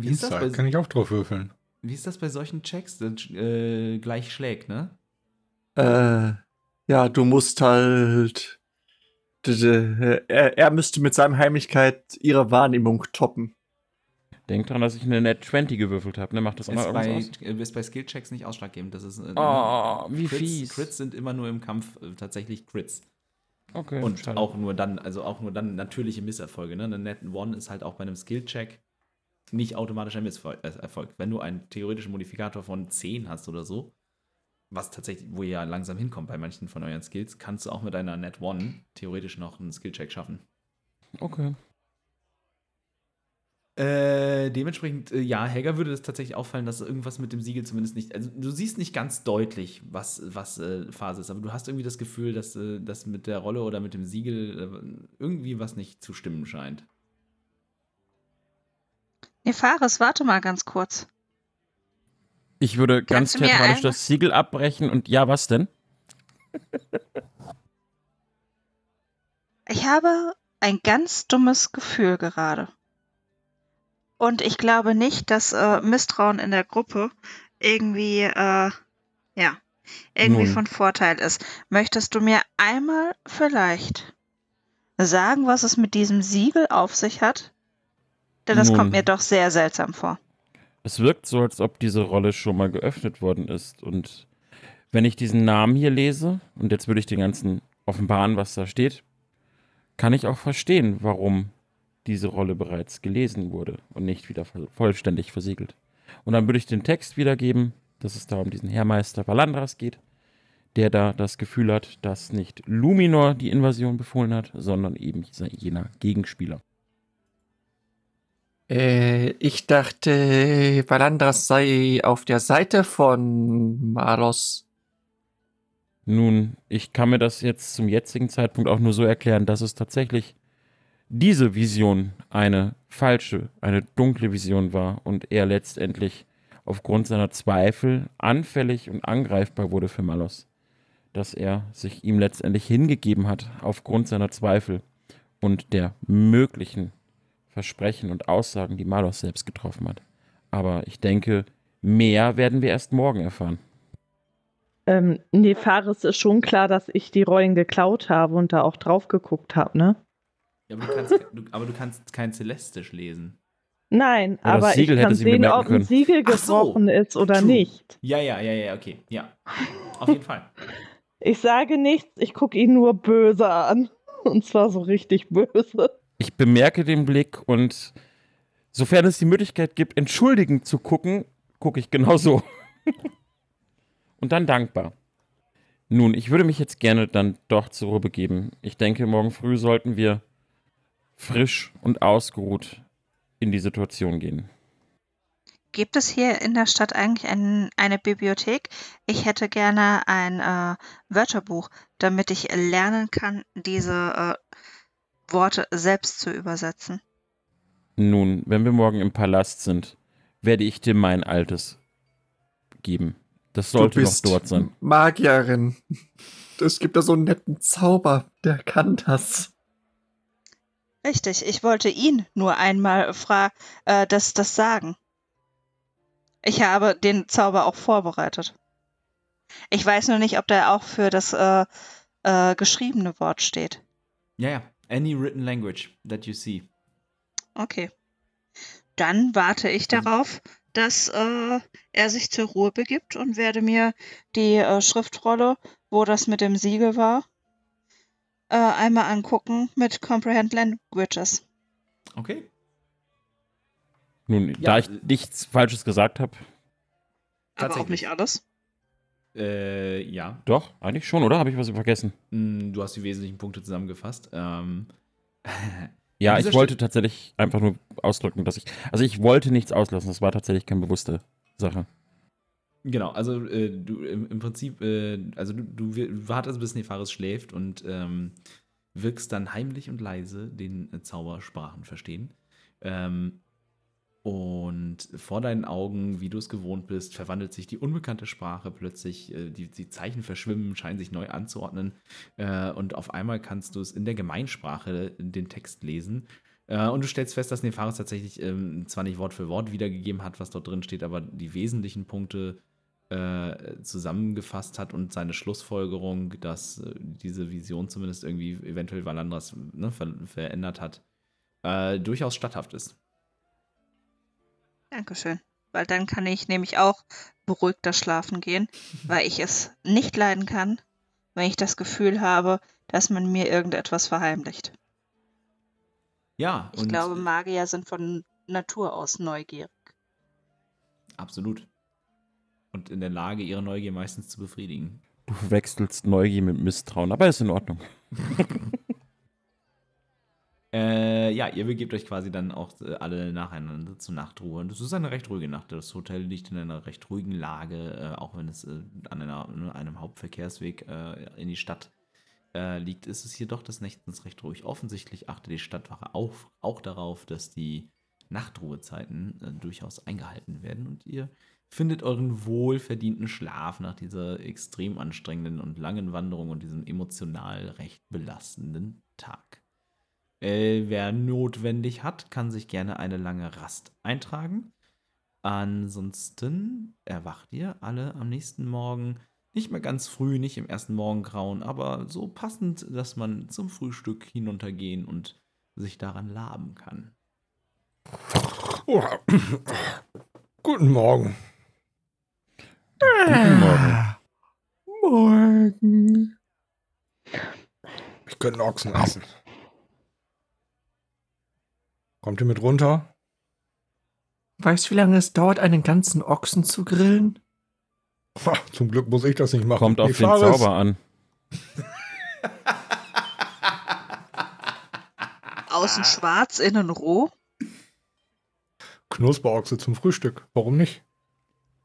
wie, ist das Insight bei, kann ich auch drauf würfeln. wie ist das bei solchen Checks? Das, äh, gleich schlägt, ne? Äh, ja, du musst halt. Er, er müsste mit seinem Heimlichkeit ihre Wahrnehmung toppen. Denkt dran, dass ich eine Net 20 gewürfelt habe. Ne? Macht das auch mal bei, aus? ist bei Skill-Checks nicht ausschlaggebend. Das ist, Oh, wie Crits, fies. Crits sind immer nur im Kampf äh, tatsächlich Crits. Okay, Und schade. auch nur dann, also auch nur dann natürliche Misserfolge. Ne? Ein Net One ist halt auch bei einem Skill-Check nicht automatisch ein Misserfolg. Äh, Erfolg. Wenn du einen theoretischen Modifikator von 10 hast oder so, was tatsächlich, wo ihr ja langsam hinkommt bei manchen von euren Skills, kannst du auch mit einer Net One theoretisch noch einen Skill-Check schaffen. Okay. Äh, dementsprechend, äh, ja, Helga würde das tatsächlich auffallen, dass irgendwas mit dem Siegel zumindest nicht. Also, du siehst nicht ganz deutlich, was, was äh, Phase ist, aber du hast irgendwie das Gefühl, dass äh, das mit der Rolle oder mit dem Siegel äh, irgendwie was nicht zu stimmen scheint. Nefaris, warte mal ganz kurz. Ich würde ganz Kannst mir theatralisch das Siegel abbrechen und ja, was denn? Ich habe ein ganz dummes Gefühl gerade. Und ich glaube nicht, dass äh, Misstrauen in der Gruppe irgendwie, äh, ja, irgendwie Nun. von Vorteil ist. Möchtest du mir einmal vielleicht sagen, was es mit diesem Siegel auf sich hat? Denn das Nun. kommt mir doch sehr seltsam vor. Es wirkt so, als ob diese Rolle schon mal geöffnet worden ist. Und wenn ich diesen Namen hier lese, und jetzt würde ich den ganzen offenbaren, was da steht, kann ich auch verstehen, warum diese Rolle bereits gelesen wurde und nicht wieder voll- vollständig versiegelt. Und dann würde ich den Text wiedergeben, dass es da um diesen Heermeister Valandras geht, der da das Gefühl hat, dass nicht Luminor die Invasion befohlen hat, sondern eben jener Gegenspieler. Äh, ich dachte, Valandras sei auf der Seite von Malos. Nun, ich kann mir das jetzt zum jetzigen Zeitpunkt auch nur so erklären, dass es tatsächlich diese Vision eine falsche, eine dunkle Vision war und er letztendlich aufgrund seiner Zweifel anfällig und angreifbar wurde für Malos. Dass er sich ihm letztendlich hingegeben hat aufgrund seiner Zweifel und der möglichen Versprechen und Aussagen, die Malos selbst getroffen hat. Aber ich denke, mehr werden wir erst morgen erfahren. Ähm, nee, Fares ist schon klar, dass ich die Rollen geklaut habe und da auch drauf geguckt habe, ne? Ja, aber, du kannst, du, aber du kannst kein Celestisch lesen. Nein, Ja, aber Siegel ich hätte kann sie sehen, ob ein können. Siegel Ach so. gebrochen ist oder True. nicht. Ja, ja, ja, ja, okay. Ja. Auf jeden Fall. Ich sage nichts, ich gucke ihn nur böse an. Und zwar so richtig böse. Ich bemerke den Blick und sofern es die Möglichkeit gibt, entschuldigend zu gucken, gucke ich genau so. und dann dankbar. Nun, ich würde mich jetzt gerne dann doch zur Ruhe begeben. Ich denke, morgen früh sollten wir frisch und ausgeruht in die Situation gehen. Gibt es hier in der Stadt eigentlich ein, eine Bibliothek? Ich hätte gerne ein äh, Wörterbuch, damit ich lernen kann, diese äh, Worte selbst zu übersetzen. Nun, wenn wir morgen im Palast sind, werde ich dir mein altes geben. Das sollte du noch dort sein. Magierin. Es gibt da so einen netten Zauber, der kann das. Richtig, ich wollte ihn nur einmal fra äh, das, das sagen. Ich habe den Zauber auch vorbereitet. Ich weiß nur nicht, ob der auch für das äh, äh, geschriebene Wort steht. Ja, ja. Any written language that you see. Okay. Dann warte ich Also- darauf, dass äh, er sich zur Ruhe begibt und werde mir die äh, Schriftrolle, wo das mit dem Siegel war, äh, einmal angucken mit Comprehend Languages. Okay. Nun, Ja, da ich äh, nichts Falsches gesagt habe, Aber auch nicht alles. Äh, ja. doch, eigentlich schon, oder? Habe ich was vergessen? Mm, Du hast die wesentlichen Punkte zusammengefasst. Ähm, Ja, ich wollte tatsächlich einfach nur ausdrücken, dass ich. Also ich wollte nichts auslassen, das war tatsächlich keine bewusste Sache. Genau, also äh, du im, Prinzip, äh, also du, du wartest, bis Nefaris schläft und ähm, wirkst dann heimlich und leise den äh, Zaubersprachen verstehen. Ähm, und vor deinen Augen, wie du es gewohnt bist, verwandelt sich die unbekannte Sprache plötzlich, äh, die, die Zeichen verschwimmen, scheinen sich neu anzuordnen. Äh, und auf einmal kannst du es in der Gemeinsprache den Text lesen. Äh, und du stellst fest, dass Nefaris tatsächlich ähm, zwar nicht Wort für Wort wiedergegeben hat, was dort drin steht, aber die wesentlichen Punkte zusammengefasst hat und seine Schlussfolgerung, dass diese Vision zumindest irgendwie eventuell Valandras ne, ver verändert hat, durchaus statthaft ist. Dankeschön. Weil dann kann ich nämlich auch beruhigter schlafen gehen, weil ich es nicht leiden kann, wenn ich das Gefühl habe, dass man mir irgendetwas verheimlicht. Ja, Ich glaube, Magier sind von Natur aus neugierig. absolut. Und in der Lage, ihre Neugier meistens zu befriedigen. Du verwechselst Neugier mit Misstrauen, aber ist in Ordnung. Äh, ja, ihr begebt euch quasi dann auch äh, alle nacheinander zur Nachtruhe. Und es ist eine recht ruhige Nacht. Das Hotel liegt in einer recht ruhigen Lage, äh, auch wenn es äh, an einer, ne, einem Hauptverkehrsweg äh, in die Stadt äh, liegt, ist es hier doch des Nächtens recht ruhig. Offensichtlich achtet die Stadtwache auch, auch darauf, dass die Nachtruhezeiten durchaus eingehalten werden und ihr findet euren wohlverdienten Schlaf nach dieser extrem anstrengenden und langen Wanderung und diesem emotional recht belastenden Tag. Äh, wer notwendig hat, kann sich gerne eine lange Rast eintragen. Ansonsten erwacht ihr alle am nächsten Morgen nicht mehr ganz früh, nicht im ersten Morgengrauen, aber so passend, dass man zum Frühstück hinuntergehen und sich daran laben kann. Oh. Guten Morgen. Guten Morgen. Morgen. Ich könnte einen Ochsen essen. Kommt ihr mit runter? Weißt du, wie lange es dauert, einen ganzen Ochsen zu grillen? Ha, zum Glück muss ich das nicht machen. Kommt auf Ich den. Zauber an. Außen schwarz, innen roh. Knusperochse zum Frühstück. Warum nicht?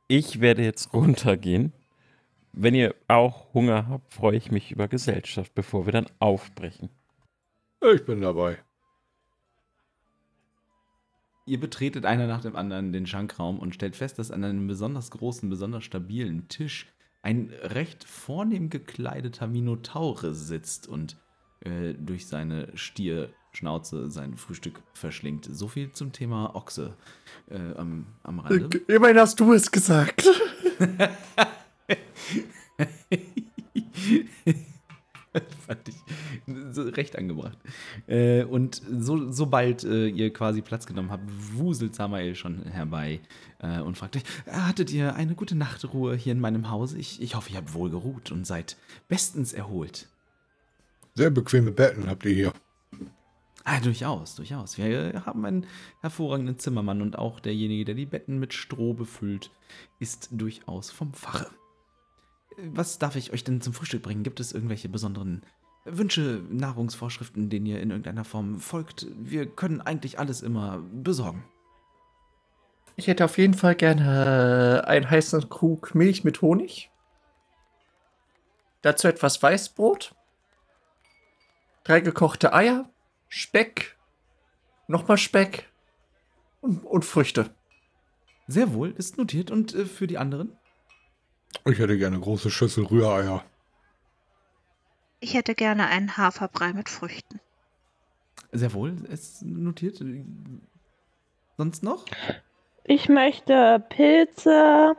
Ich werde jetzt runtergehen. Wenn ihr auch Hunger habt, freue ich mich über Gesellschaft, bevor wir dann aufbrechen. Ich bin dabei. Ihr betretet einer nach dem anderen den Schankraum und stellt fest, dass an einem besonders großen, besonders stabilen Tisch ein recht vornehm gekleideter Minotaure sitzt und äh, durch seine Stierschnauze sein Frühstück verschlingt. So viel zum Thema Ochse äh, am, am Rande. Immerhin hast du es gesagt. Fand ich so recht angebracht. Äh, und so, sobald äh, ihr quasi Platz genommen habt, wuselt Samael schon herbei äh, und fragt euch, hattet ihr eine gute Nachtruhe hier in meinem Hause? Ich, ich hoffe, ihr habt wohl geruht und seid bestens erholt. Sehr bequeme Betten habt ihr hier. Ah, durchaus, durchaus. Wir haben einen hervorragenden Zimmermann und auch derjenige, der die Betten mit Stroh befüllt, ist durchaus vom Fache. Was darf ich euch denn zum Frühstück bringen? Gibt es irgendwelche besonderen Wünsche, Nahrungsvorschriften, denen ihr in irgendeiner Form folgt? Wir können eigentlich alles immer besorgen. Ich hätte auf jeden Fall gerne äh, einen heißen Krug Milch mit Honig. Dazu etwas Weißbrot. Drei gekochte Eier. Speck. Nochmal Speck. Und, und Früchte. Sehr wohl, ist notiert. Und äh, für die anderen? Ich hätte gerne eine große Schüssel Rühreier. Ich hätte gerne einen Haferbrei mit Früchten. Sehr wohl, ist notiert. Sonst noch? Ich möchte Pilze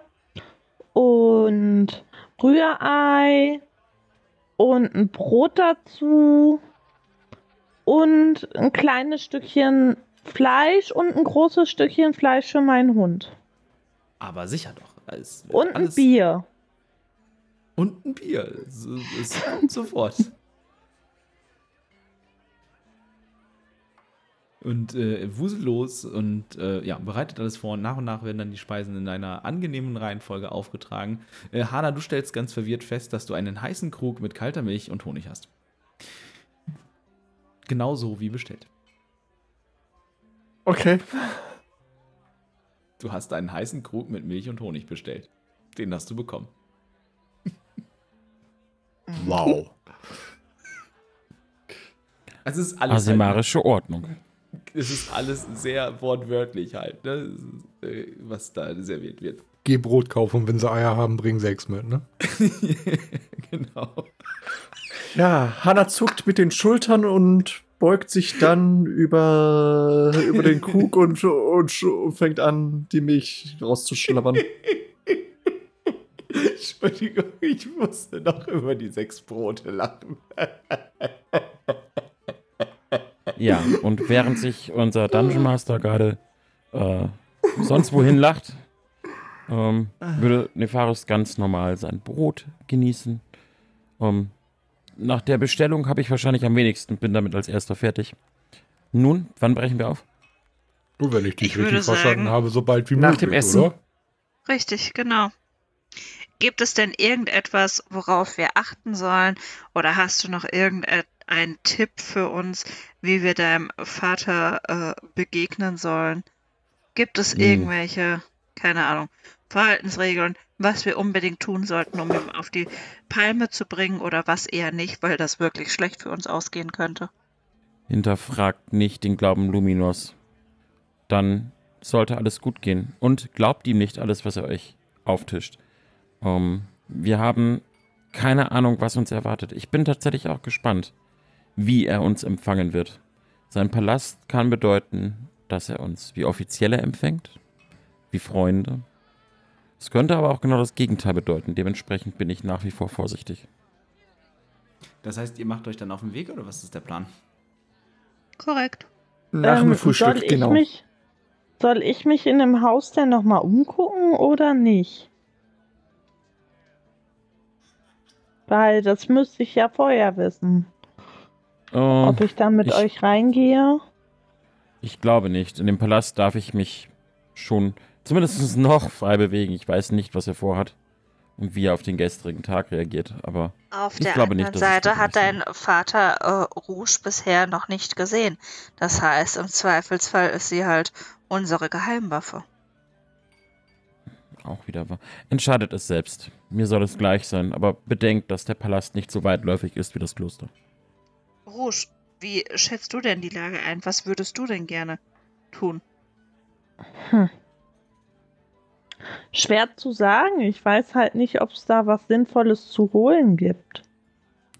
und Rührei und ein Brot dazu und ein kleines Stückchen Fleisch und ein großes Stückchen Fleisch für meinen Hund. Aber sicher doch. Es Und ein Bier. Und ein Bier. So, sofort. Und äh, wusel los und äh, ja, bereitet alles vor. Und nach und nach werden dann die Speisen in einer angenehmen Reihenfolge aufgetragen. Äh, Hanna, du stellst ganz verwirrt fest, dass du einen heißen Krug mit kalter Milch und Honig hast. Genauso wie bestellt. Okay. Du hast einen heißen Krug mit Milch und Honig bestellt. Den hast du bekommen. Wow. Es ist alles. Halt, Asimarische Ordnung. es ist alles sehr wortwörtlich halt, ne? Äh, was da serviert wird. Geh Brot kaufen und wenn sie Eier haben, bring sechs mit, ne? genau. Ja, Hanna zuckt mit den Schultern und beugt sich dann über, über den Krug und, und, und fängt an, die Milch rauszuschlabbern. Entschuldigung, ich musste noch über die sechs Brote lachen. Ja, und während sich unser Dungeon Master gerade äh, sonst wohin lacht, ähm, würde Nefaris ganz normal sein Brot genießen. Ähm, nach der Bestellung habe ich wahrscheinlich am wenigsten, bin damit als erster fertig. Nun, wann brechen wir auf? Nur wenn ich dich Ich richtig verstanden sagen, habe, so bald wie nach möglich, dem Essen. oder? Richtig, genau. Gibt es denn irgendetwas, worauf wir achten sollen? Oder hast du noch irgendeinen Tipp für uns, wie wir deinem Vater äh, begegnen sollen? Gibt es irgendwelche, keine Ahnung, Verhaltensregeln, was wir unbedingt tun sollten, um ihn auf die Palme zu bringen oder was eher nicht, weil das wirklich schlecht für uns ausgehen könnte? Hinterfragt nicht den Glauben Luminos. dann sollte alles gut gehen. Und glaubt ihm nicht alles, was er euch auftischt. Ähm, wir haben keine Ahnung, was uns erwartet. Ich bin tatsächlich auch gespannt, wie er uns empfangen wird. Sein Palast kann bedeuten, dass er uns wie Offizielle empfängt, wie Freunde. Es könnte aber auch genau das Gegenteil bedeuten. Dementsprechend bin ich nach wie vor vorsichtig. Das heißt, ihr macht euch dann auf den Weg oder was ist der Plan? Korrekt. Nach dem Ähm, Frühstück, soll ich genau. Mich, soll ich mich in dem Haus denn nochmal umgucken oder nicht? Weil das müsste ich ja vorher wissen. Oh, Ob ich dann mit ich- euch reingehe? ich glaube nicht. In dem Palast darf ich mich schon zumindest noch frei bewegen. Ich weiß nicht, was er vorhat und wie er auf den gestrigen Tag reagiert. Aber Auf Ich der glaube anderen nicht, dass es Seite hat dein Vater äh, Rouge bisher noch nicht gesehen. Das heißt, im Zweifelsfall ist sie halt unsere Geheimwaffe. Auch wieder wahr. Entscheidet es selbst. Mir soll es gleich sein. Aber bedenkt, dass der Palast nicht so weitläufig ist wie das Kloster. Rouge, wie schätzt du denn die Lage ein? Was würdest du denn gerne tun? Hm. Schwer zu sagen. Ich weiß halt nicht, ob es da was Sinnvolles zu holen gibt.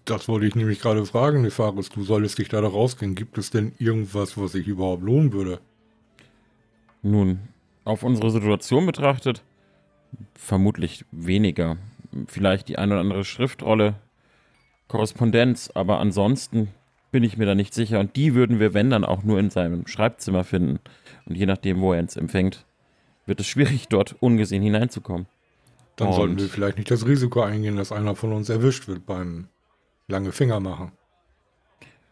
Das wollte ich nämlich gerade fragen, Nefaris. Du solltest dich da doch rausgehen. Gibt es denn irgendwas, was sich überhaupt lohnen würde? Nun, auf unsere Situation betrachtet, vermutlich weniger. Vielleicht die eine oder andere Schriftrolle, Korrespondenz, aber ansonsten bin ich mir da nicht sicher. Und die würden wir, wenn dann, auch nur in seinem Schreibzimmer finden. Und je nachdem, wo er uns empfängt, wird es schwierig, dort ungesehen hineinzukommen. Dann Und- sollten wir vielleicht nicht das Risiko eingehen, dass einer von uns erwischt wird beim lange Finger machen.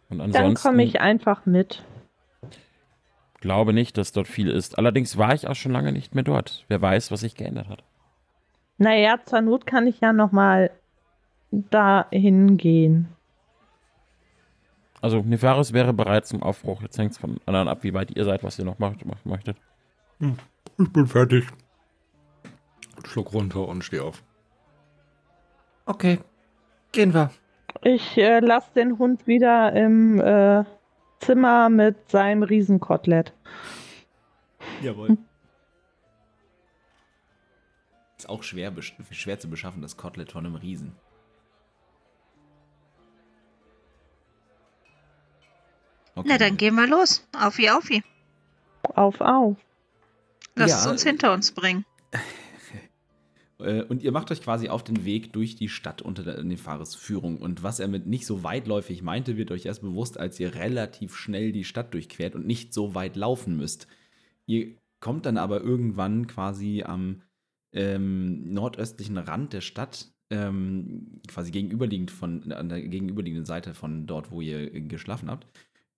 Und Dann ansonsten komme ich einfach mit. Glaube nicht, dass dort viel ist. Allerdings war ich auch schon lange nicht mehr dort. Wer weiß, was sich geändert hat. Naja, zur Not kann ich ja nochmal da hingehen. Also Nefaris wäre bereit zum Aufbruch. Jetzt hängt es von anderen ab, wie weit ihr seid, was ihr noch macht, machen möchtet. Ich bin fertig. Schluck runter und steh auf. Okay, gehen wir. Ich äh, lasse den Hund wieder im äh, Zimmer mit seinem Riesenkotelett. Jawohl. Ist auch schwer, schwer zu beschaffen, das Kotelett von einem Riesen. Okay. Na, dann gehen wir los. Aufi, aufi. Auf, auf. Lass Ja. es uns hinter uns bringen. Äh, Und ihr macht euch quasi auf den Weg durch die Stadt unter der Nefaris Führung. Und was er mit nicht so weitläufig meinte, wird euch erst bewusst, als ihr relativ schnell die Stadt durchquert und nicht so weit laufen müsst. Ihr kommt dann aber irgendwann quasi am ähm, nordöstlichen Rand der Stadt, ähm, quasi gegenüberliegend von, an der gegenüberliegenden Seite von dort, wo ihr geschlafen habt,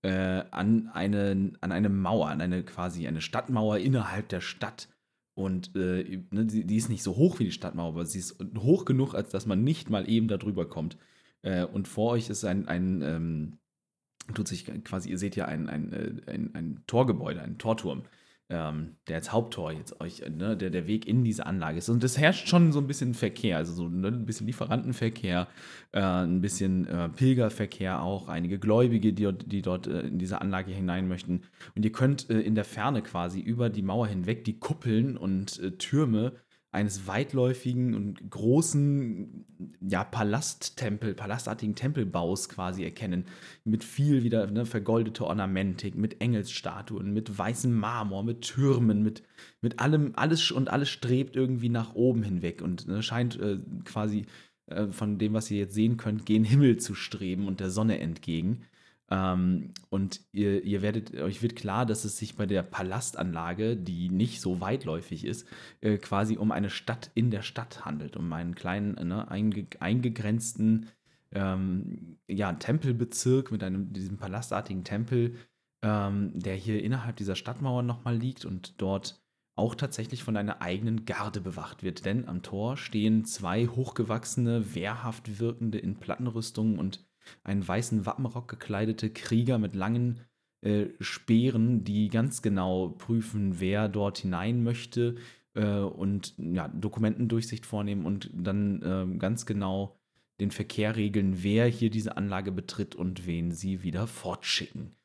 äh, an, eine, an eine Mauer, an eine quasi eine Stadtmauer innerhalb der Stadt. Und äh, ne, die, die ist nicht so hoch wie die Stadtmauer, aber sie ist hoch genug, als dass man nicht mal eben da drüber kommt. Äh, und vor euch ist ein, ein ähm, tut sich quasi, ihr seht ja ein, ein, äh, ein, ein Torgebäude, ein Torturm, ähm, der als Haupttor jetzt euch, äh, ne, der, der Weg in diese Anlage ist. Und es herrscht schon so ein bisschen Verkehr, also so ne, ein bisschen Lieferantenverkehr, äh, ein bisschen äh, Pilgerverkehr auch, einige Gläubige, die, dort- die dort äh, in diese Anlage hinein möchten. Und ihr könnt äh, in der Ferne quasi über die Mauer hinweg die Kuppeln und äh, Türme eines weitläufigen und großen ja, Palasttempel, palastartigen Tempelbaus quasi erkennen. Mit viel wieder ne, vergoldete Ornamentik, mit Engelsstatuen, mit weißem Marmor, mit Türmen, mit, mit allem, alles und alles strebt irgendwie nach oben hinweg und ne, scheint äh, quasi äh, von dem, was ihr jetzt sehen könnt, gen Himmel zu streben und der Sonne entgegen. Ähm, und ihr, ihr werdet, euch wird klar, dass es sich bei der Palastanlage, die nicht so weitläufig ist, äh, quasi um eine Stadt in der Stadt handelt, um einen kleinen, ne, einge, eingegrenzten ähm, ja, Tempelbezirk mit einem, diesem palastartigen Tempel, ähm, der hier innerhalb dieser Stadtmauer nochmal liegt und dort auch tatsächlich von einer eigenen Garde bewacht wird. Denn am Tor stehen zwei hochgewachsene, wehrhaft wirkende in Plattenrüstungen und einen weißen Wappenrock gekleidete Krieger mit langen äh, Speeren, die ganz genau prüfen, wer dort hinein möchte äh, und ja, Dokumentendurchsicht vornehmen und dann äh, ganz genau den Verkehr regeln, wer hier diese Anlage betritt und wen sie wieder fortschicken.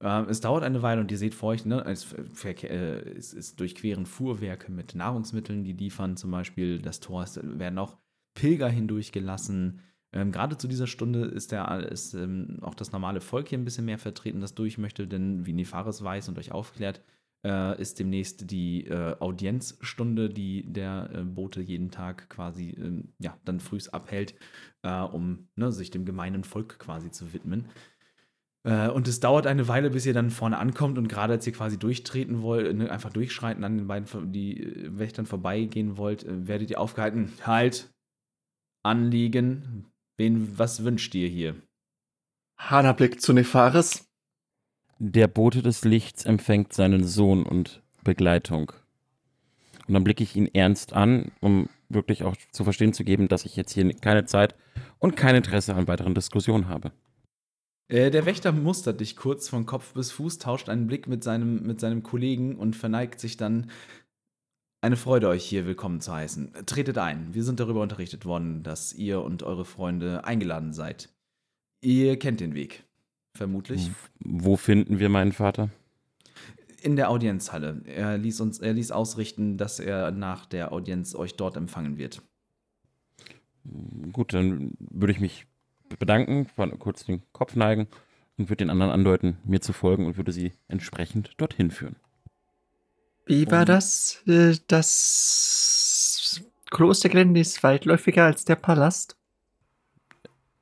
Ähm, es dauert eine Weile und ihr seht vor euch, ne, es, äh, es ist durchqueren Fuhrwerke mit Nahrungsmitteln, die liefern zum Beispiel das Tor, es werden auch Pilger hindurchgelassen. Ähm, Gerade zu dieser Stunde ist, der, ist ähm, auch das normale Volk hier ein bisschen mehr vertreten, das durch möchte, denn wie Nefaris weiß und euch aufklärt, äh, ist demnächst die äh, Audienzstunde, die der äh, Bote jeden Tag quasi ähm, ja, dann frühs abhält, äh, um ne, sich dem gemeinen Volk quasi zu widmen. Äh, und es dauert eine Weile, bis ihr dann vorne ankommt und gerade als ihr quasi durchtreten wollt, ne, einfach durchschreiten, an den beiden die äh, Wächtern vorbeigehen wollt, werdet ihr aufgehalten. Halt! Anliegen. Wen, was wünscht ihr hier? Hana blickt zu Nefaris. Der Bote des Lichts empfängt seinen Sohn und Begleitung. Und dann blicke ich ihn ernst an, um wirklich auch zu verstehen zu geben, dass ich jetzt hier keine Zeit und kein Interesse an weiteren Diskussionen habe. Äh, der Wächter mustert dich kurz von Kopf bis Fuß, tauscht einen Blick mit seinem, mit seinem Kollegen und verneigt sich dann. Eine Freude, euch hier willkommen zu heißen. Tretet ein. Wir sind darüber unterrichtet worden, dass ihr und eure Freunde eingeladen seid. Ihr kennt den Weg. Vermutlich. Wo finden wir meinen Vater? In der Audienzhalle. Er ließ uns, er ließ ausrichten, dass er nach der Audienz euch dort empfangen wird. Gut, dann würde ich mich bedanken, kurz den Kopf neigen und würde den anderen andeuten, mir zu folgen und würde sie entsprechend dorthin führen. Wie war das? Äh, Das Klostergelände ist weitläufiger als der Palast.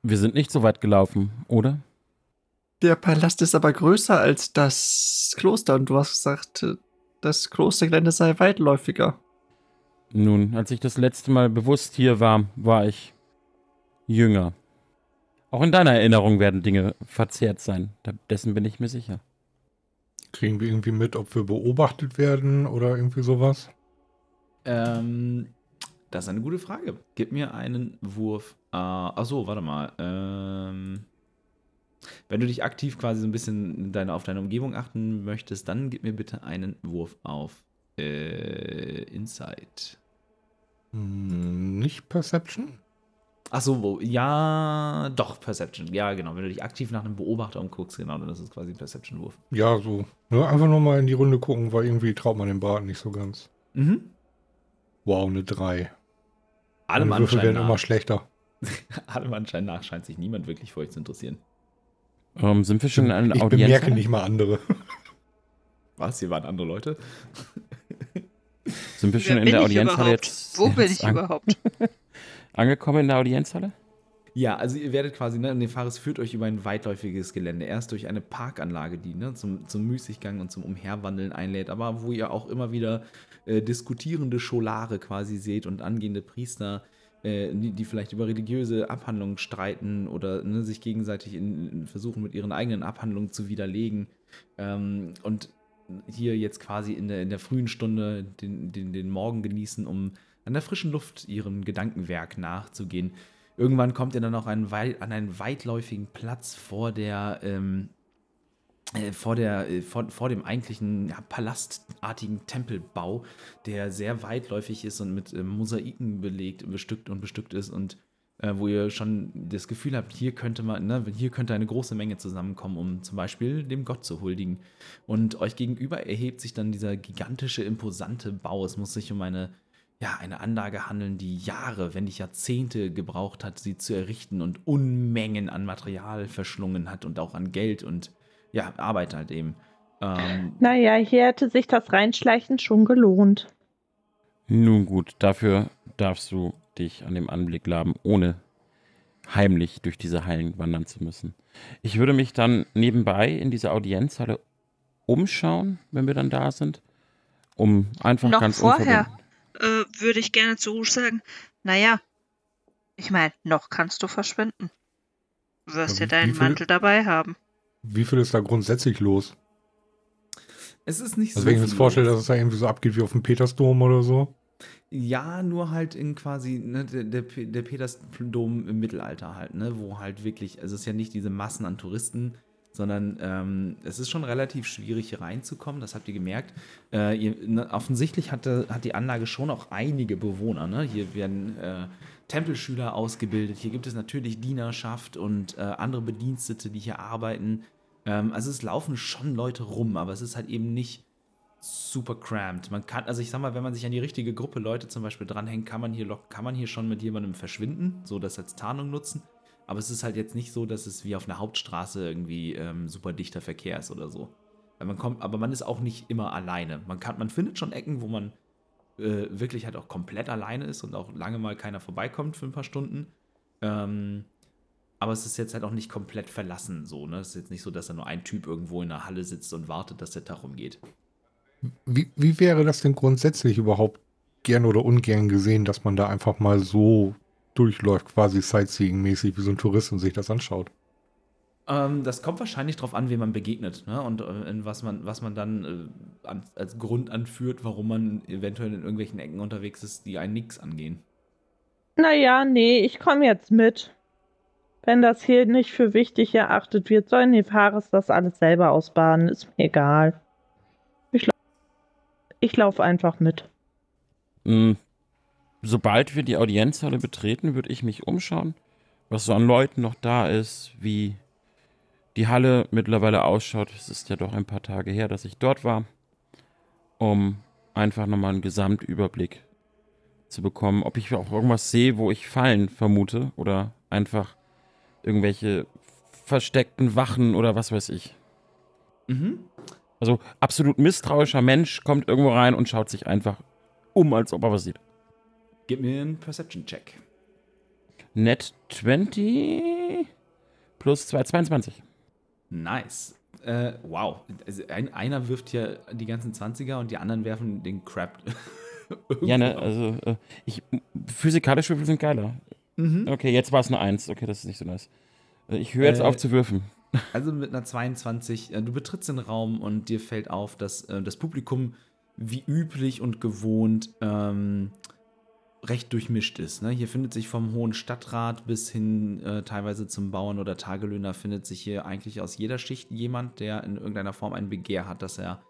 Wir sind nicht so weit gelaufen, oder? Der Palast ist aber größer als das Kloster und du hast gesagt, äh, das Klostergelände sei weitläufiger. Nun, als ich das letzte Mal bewusst hier war, war ich jünger. Auch in deiner Erinnerung werden Dinge verzerrt sein. Dessen bin ich mir sicher. Kriegen wir irgendwie mit, ob wir beobachtet werden oder irgendwie sowas? Ähm, das ist eine gute Frage. Gib mir einen Wurf. Äh, achso, warte mal. Ähm, wenn du dich aktiv quasi so ein bisschen deine, auf deine Umgebung achten möchtest, dann gib mir bitte einen Wurf auf äh, Insight. Hm, nicht Perception? Achso, wo? Ja, doch, Perception. Ja, genau. Wenn du dich aktiv nach einem Beobachter umguckst, genau, dann ist es quasi ein Perception-Wurf. Ja, so. Ne, einfach nur mal in die Runde gucken, weil irgendwie traut man den Bart nicht so ganz. Mhm. Wow, eine 3. Allem Meine Würfel Anschein, werden immer nach, schlechter. allem Anschein nach scheint sich niemand wirklich für euch zu interessieren. Ähm, sind wir schon in einer ich Audienz? bemerke nicht mal andere. Was? Hier waren andere Leute? Sind wir schon Wer in der ich Audienzhalle überhaupt? jetzt? Wo bin ich überhaupt? Angekommen in der Audienzhalle? Ja, also ihr werdet quasi, ne, Nefaris führt euch über ein weitläufiges Gelände. Erst durch eine Parkanlage, die ne, zum, zum Müßiggang und zum Umherwandeln einlädt, aber wo ihr auch immer wieder äh, diskutierende Scholare quasi seht und angehende Priester, äh, die, die vielleicht über religiöse Abhandlungen streiten oder ne, sich gegenseitig in versuchen, mit ihren eigenen Abhandlungen zu widerlegen. Ähm, und hier jetzt quasi in der, in der frühen Stunde den, den, den Morgen genießen, um an der frischen Luft ihrem Gedankenwerk nachzugehen. Irgendwann kommt ihr dann auch wei an einen weitläufigen Platz vor der, ähm, äh, vor, der äh, vor, vor dem eigentlichen ja, palastartigen Tempelbau, der sehr weitläufig ist und mit äh, Mosaiken belegt, bestückt und bestückt ist und äh, wo ihr schon das Gefühl habt, hier könnte man, ne, hier könnte eine große Menge zusammenkommen, um zum Beispiel dem Gott zu huldigen. Und euch gegenüber erhebt sich dann dieser gigantische, imposante Bau. Es muss sich um eine ja, eine Anlage handeln, die Jahre, wenn nicht Jahrzehnte gebraucht hat, sie zu errichten und Unmengen an Material verschlungen hat und auch an Geld und ja, Arbeit halt eben. Ähm, Naja, hier hätte sich das Reinschleichen schon gelohnt. Nun gut, dafür darfst du dich an dem Anblick laben, ohne heimlich durch diese Hallen wandern zu müssen. Ich würde mich dann nebenbei in dieser Audienzhalle umschauen, wenn wir dann da sind, um einfach Noch ganz vorher. Äh, würde ich gerne zu Rouge sagen, naja, ich meine, noch kannst du verschwinden. Du wirst Ja, ja deinen viel- Mantel dabei haben. Wie viel ist da grundsätzlich los? es ist nicht Also wenn ich mir vorstelle, dass es da irgendwie so abgeht wie auf dem Petersdom oder so. Ja, nur halt in quasi ne, der, der Petersdom im Mittelalter halt, ne, wo halt wirklich, also es ist ja nicht diese Massen an Touristen, sondern ähm, es ist schon relativ schwierig hier reinzukommen, das habt ihr gemerkt. Äh, ihr, ne, offensichtlich hatte, hat die Anlage schon auch einige Bewohner, ne? Hier werden äh, Tempelschüler ausgebildet, hier gibt es natürlich Dienerschaft und äh, andere Bedienstete, die hier arbeiten. Ähm, also es laufen schon Leute rum, aber es ist halt eben nicht super cramped. Man kann, also ich sag mal, wenn man sich an die richtige Gruppe Leute zum Beispiel dranhängt, kann man hier, kann man hier schon mit jemandem verschwinden, so das als Tarnung nutzen. Aber es ist halt jetzt nicht so, dass es wie auf einer Hauptstraße irgendwie ähm, super dichter Verkehr ist oder so. Man kommt, aber man ist auch nicht immer alleine. Man kann, man findet schon Ecken, wo man äh, wirklich halt auch komplett alleine ist und auch lange mal keiner vorbeikommt für ein paar Stunden. Ähm, aber es ist jetzt halt auch nicht komplett verlassen so. Ne? Es ist jetzt nicht so, dass da nur ein Typ irgendwo in der Halle sitzt und wartet, dass der Tag rumgeht. Wie, wie wäre das denn grundsätzlich überhaupt gern oder ungern gesehen, dass man da einfach mal so durchläuft, quasi Sightseeing-mäßig wie so ein Tourist und sich das anschaut? Ähm, das kommt wahrscheinlich darauf an, wem man begegnet ne? und äh, in was man, was man dann äh, an, als Grund anführt, warum man eventuell in irgendwelchen Ecken unterwegs ist, die einen nichts angehen. Naja, nee, ich komme jetzt mit. Wenn das hier nicht für wichtig erachtet wird, sollen die Fahrer das alles selber ausbaden. Ist mir egal. Ich, ich laufe einfach mit. Mhm. Sobald wir die Audienzhalle betreten, würde ich mich umschauen, was so an Leuten noch da ist, wie die Halle mittlerweile ausschaut. Es ist ja doch ein paar Tage her, dass ich dort war, um einfach nochmal einen Gesamtüberblick zu bekommen. Ob ich auch irgendwas sehe, wo ich Fallen vermute oder einfach irgendwelche versteckten Wachen oder was weiß ich. Mhm. Also absolut misstrauischer Mensch kommt irgendwo rein und schaut sich einfach um, als ob er was sieht. Gib mir einen Perception-Check. Net 20 plus 2, 22. Nice. Äh, wow. Also ein, einer wirft hier die ganzen 20er und die anderen werfen den Crap. ja, ne, also äh, ich, physikalische Würfel sind geiler. Mhm. Okay, jetzt war es eine 1. Okay, das ist nicht so nice. Äh, ich höre jetzt äh, auf zu würfen. Also mit einer 22, äh, du betrittst den Raum und dir fällt auf, dass das Publikum wie üblich und gewohnt ähm, recht durchmischt ist. Ne? Hier findet sich vom Hohen Stadtrat bis hin äh, teilweise zum Bauern oder Tagelöhner findet sich hier eigentlich aus jeder Schicht jemand, der in irgendeiner Form ein Begehr hat, dass er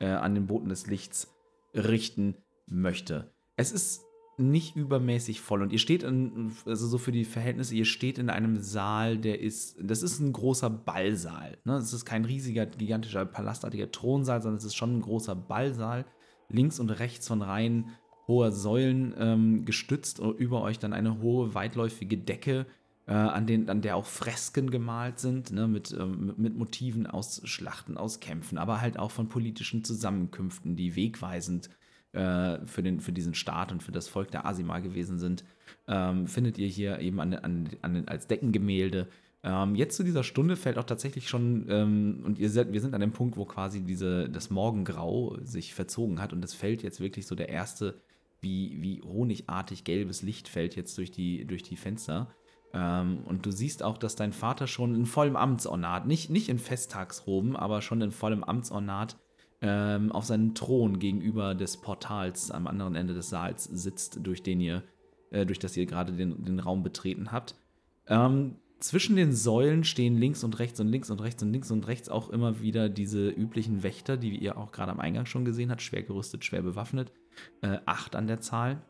äh, an den Boten des Lichts richten möchte. Es ist nicht übermäßig voll und ihr steht in, also so für die Verhältnisse, ihr steht in einem Saal, der ist, das ist ein großer Ballsaal. Ne? Es ist kein riesiger, gigantischer, palastartiger Thronsaal, sondern es ist schon ein großer Ballsaal. Links und rechts von Reihen hoher Säulen ähm, gestützt über euch dann eine hohe, weitläufige Decke, äh, an, den, an der auch Fresken gemalt sind, ne, mit, ähm, mit Motiven aus Schlachten, aus Kämpfen, aber halt auch von politischen Zusammenkünften, die wegweisend äh, für, den, für diesen Staat und für das Volk der Asima gewesen sind, ähm, findet ihr hier eben an, an, an, als Deckengemälde. Ähm, jetzt zu dieser Stunde fällt auch tatsächlich schon, ähm, und ihr seid, wir sind an dem Punkt, wo quasi diese, das Morgengrau sich verzogen hat und es fällt jetzt wirklich so der erste wie, wie honigartig gelbes Licht fällt jetzt durch die, durch die Fenster. Ähm, und du siehst auch, dass dein Vater schon in vollem Amtsornat, nicht, nicht in Festtagsroben, aber schon in vollem Amtsornat ähm, auf seinem Thron gegenüber des Portals am anderen Ende des Saals sitzt, durch den ihr, äh, durch das ihr gerade den, den Raum betreten habt. Ähm, zwischen den Säulen stehen links und rechts und links und rechts und links und rechts auch immer wieder diese üblichen Wächter, die ihr auch gerade am Eingang schon gesehen habt, schwer gerüstet, schwer bewaffnet äh, acht an der Zahl.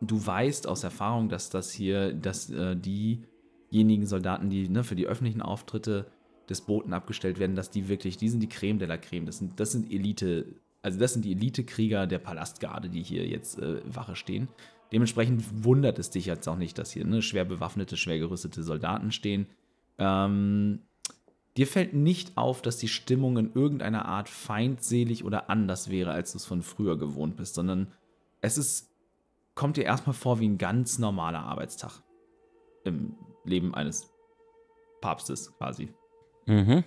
Du weißt aus Erfahrung, dass das hier, dass äh, diejenigen Soldaten, die ne, für die öffentlichen Auftritte des Boten abgestellt werden, dass die wirklich, die sind die Creme de la Creme. Das sind, das sind Elite, also das sind die Elite-Krieger der Palastgarde, die hier jetzt äh, Wache stehen. Dementsprechend wundert es dich jetzt auch nicht, dass hier ne, schwer bewaffnete, schwer gerüstete Soldaten stehen. Ähm, Dir fällt nicht auf, dass die Stimmung in irgendeiner Art feindselig oder anders wäre, als du es von früher gewohnt bist, sondern es ist, kommt dir erstmal vor wie ein ganz normaler Arbeitstag im Leben eines Papstes quasi. Mhm.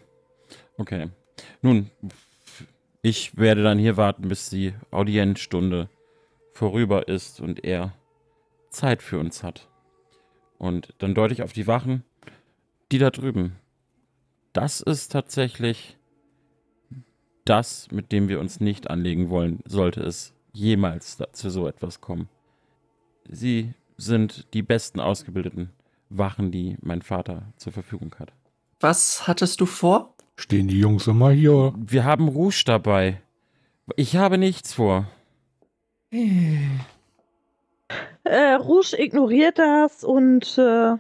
Okay. Nun, ich werde dann hier warten, bis die Audienzstunde vorüber ist und er Zeit für uns hat. Und dann deute ich auf die Wachen, die da drüben das ist tatsächlich das, mit dem wir uns nicht anlegen wollen, sollte es jemals zu so etwas kommen. Sie sind die besten ausgebildeten Wachen, die mein Vater zur Verfügung hat. Was hattest du vor? Stehen die Jungs immer hier? Wir haben Rouge dabei. Ich habe nichts vor. Äh, Rouge ignoriert das und äh,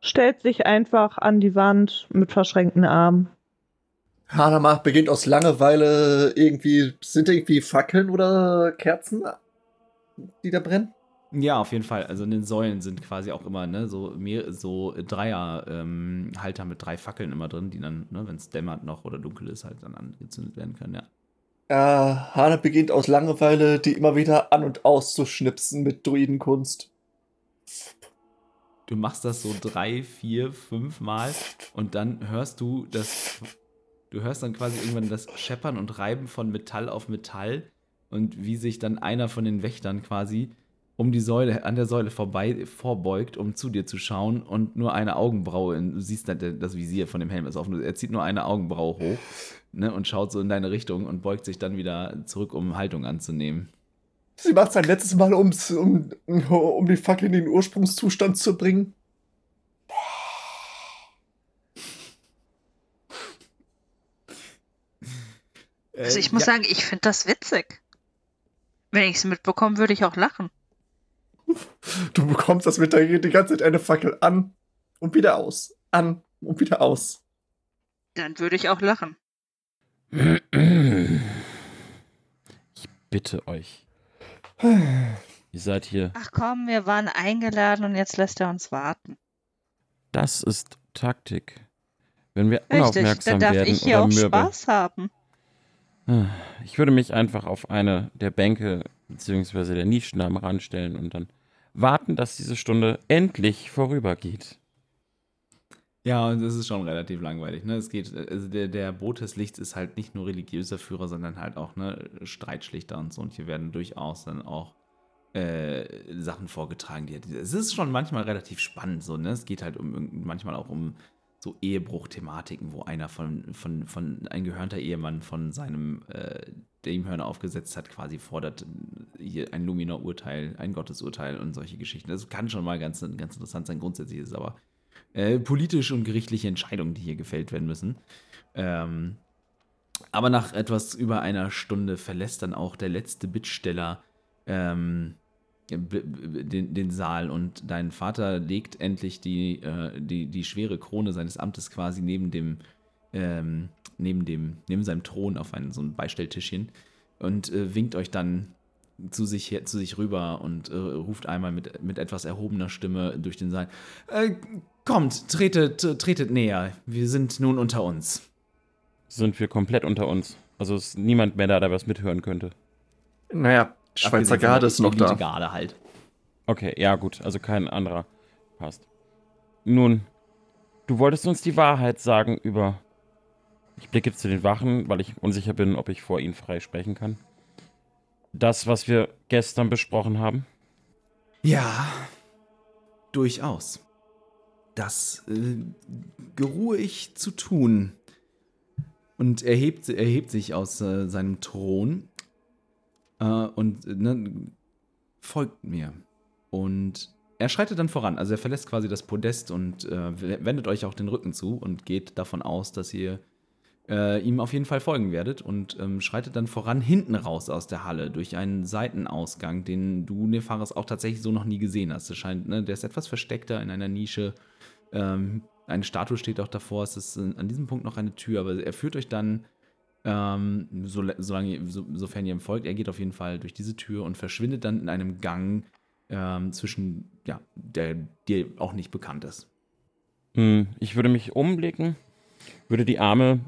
stellt sich einfach an die Wand mit verschränkten Armen. Hanama beginnt aus Langeweile irgendwie, sind irgendwie Fackeln oder Kerzen, die da brennen? Ja, auf jeden Fall. Also in den Säulen sind quasi auch immer ne, so, mehr, so Dreier-Halter ähm, mit drei Fackeln immer drin, die dann, ne, wenn es dämmert noch oder dunkel ist, halt dann angezündet werden können, ja. Äh, Hana beginnt aus Langeweile, die immer wieder an und auszuschnipsen mit Druidenkunst. Du machst das so drei, vier, fünf Mal und dann hörst du das, du hörst dann quasi irgendwann das Scheppern und Reiben von Metall auf Metall und wie sich dann einer von den Wächtern quasi um die Säule, an der Säule vorbei vorbeugt, um zu dir zu schauen und nur eine Augenbraue, du siehst das Visier von dem Helm ist offen, er zieht nur eine Augenbraue hoch ne, und schaut so in deine Richtung und beugt sich dann wieder zurück, um Haltung anzunehmen. Sie macht sein letztes Mal, ums, um, um die Fackel in den Ursprungszustand zu bringen. Also ich muss ja. sagen, ich finde das witzig. Wenn ich es mitbekomme, würde ich auch lachen. Du bekommst das mit, geht die ganze Zeit eine Fackel an und wieder aus. An und wieder aus. Dann würde ich auch lachen. Ich bitte euch. Ihr seid hier. Ach komm, wir waren eingeladen und jetzt lässt er uns warten. Das ist Taktik. Wenn wir unaufmerksam Richtig, dann darf werden ich hier oder auch mürbe. Spaß haben. Ich würde mich einfach auf eine der Bänke bzw. der Nischen da mal ranstellen und dann warten, dass diese Stunde endlich vorübergeht. Ja, und es ist schon relativ langweilig. Ne? Es geht, also der, der Boot des Lichts ist halt nicht nur religiöser Führer, sondern halt auch ne, Streitschlichter und so. Und hier werden durchaus dann auch äh, Sachen vorgetragen. Die, es ist schon manchmal relativ spannend. So, ne? Es geht halt um manchmal auch um so Ehebruch-Thematiken, wo einer von, von, von ein gehörnter Ehemann von seinem, äh, Hörner aufgesetzt hat, quasi fordert hier ein Luminor-Urteil, ein Gottesurteil und solche Geschichten. Das kann schon mal ganz, ganz interessant sein. Grundsätzlich ist es aber äh, politische und gerichtliche Entscheidungen, die hier gefällt werden müssen. Ähm, aber nach etwas über einer Stunde verlässt dann auch der letzte Bittsteller ähm, den, den Saal und dein Vater legt endlich die, äh, die, die schwere Krone seines Amtes quasi neben dem, ähm, neben dem, neben seinem Thron auf ein, so ein Beistelltischchen und äh, winkt euch dann zu sich, zu sich rüber und äh, ruft einmal mit, mit etwas erhobener Stimme durch den Saal. Kommt, tretet, tretet näher. Wir sind nun unter uns. Sind wir komplett unter uns? Also ist niemand mehr da, der was mithören könnte. Naja, Schweizer Garde ist noch da. Garde halt. Okay, ja gut, also kein anderer. Passt. Nun, du wolltest uns die Wahrheit sagen über. Ich blicke zu den Wachen, weil ich unsicher bin, ob ich vor ihnen frei sprechen kann. Das, was wir gestern besprochen haben? Ja, durchaus. Das äh, geruhe ich zu tun. Und er hebt, er hebt sich aus äh, seinem Thron äh, und ne, folgt mir. Und er schreitet dann voran. Also er verlässt quasi das Podest und äh, wendet euch auch den Rücken zu und geht davon aus, dass ihr äh, ihm auf jeden Fall folgen werdet und ähm, schreitet dann voran hinten raus aus der Halle durch einen Seitenausgang, den du, Nefaris, auch tatsächlich so noch nie gesehen hast. Das scheint, ne, der ist etwas versteckter in einer Nische. Ähm, eine Statue steht auch davor. Es ist an diesem Punkt noch eine Tür, aber er führt euch dann ähm, so, solange, so, sofern ihr ihm folgt, er geht auf jeden Fall durch diese Tür und verschwindet dann in einem Gang ähm, zwischen, ja, der dir auch nicht bekannt ist. Hm, ich würde mich umblicken, würde die Arme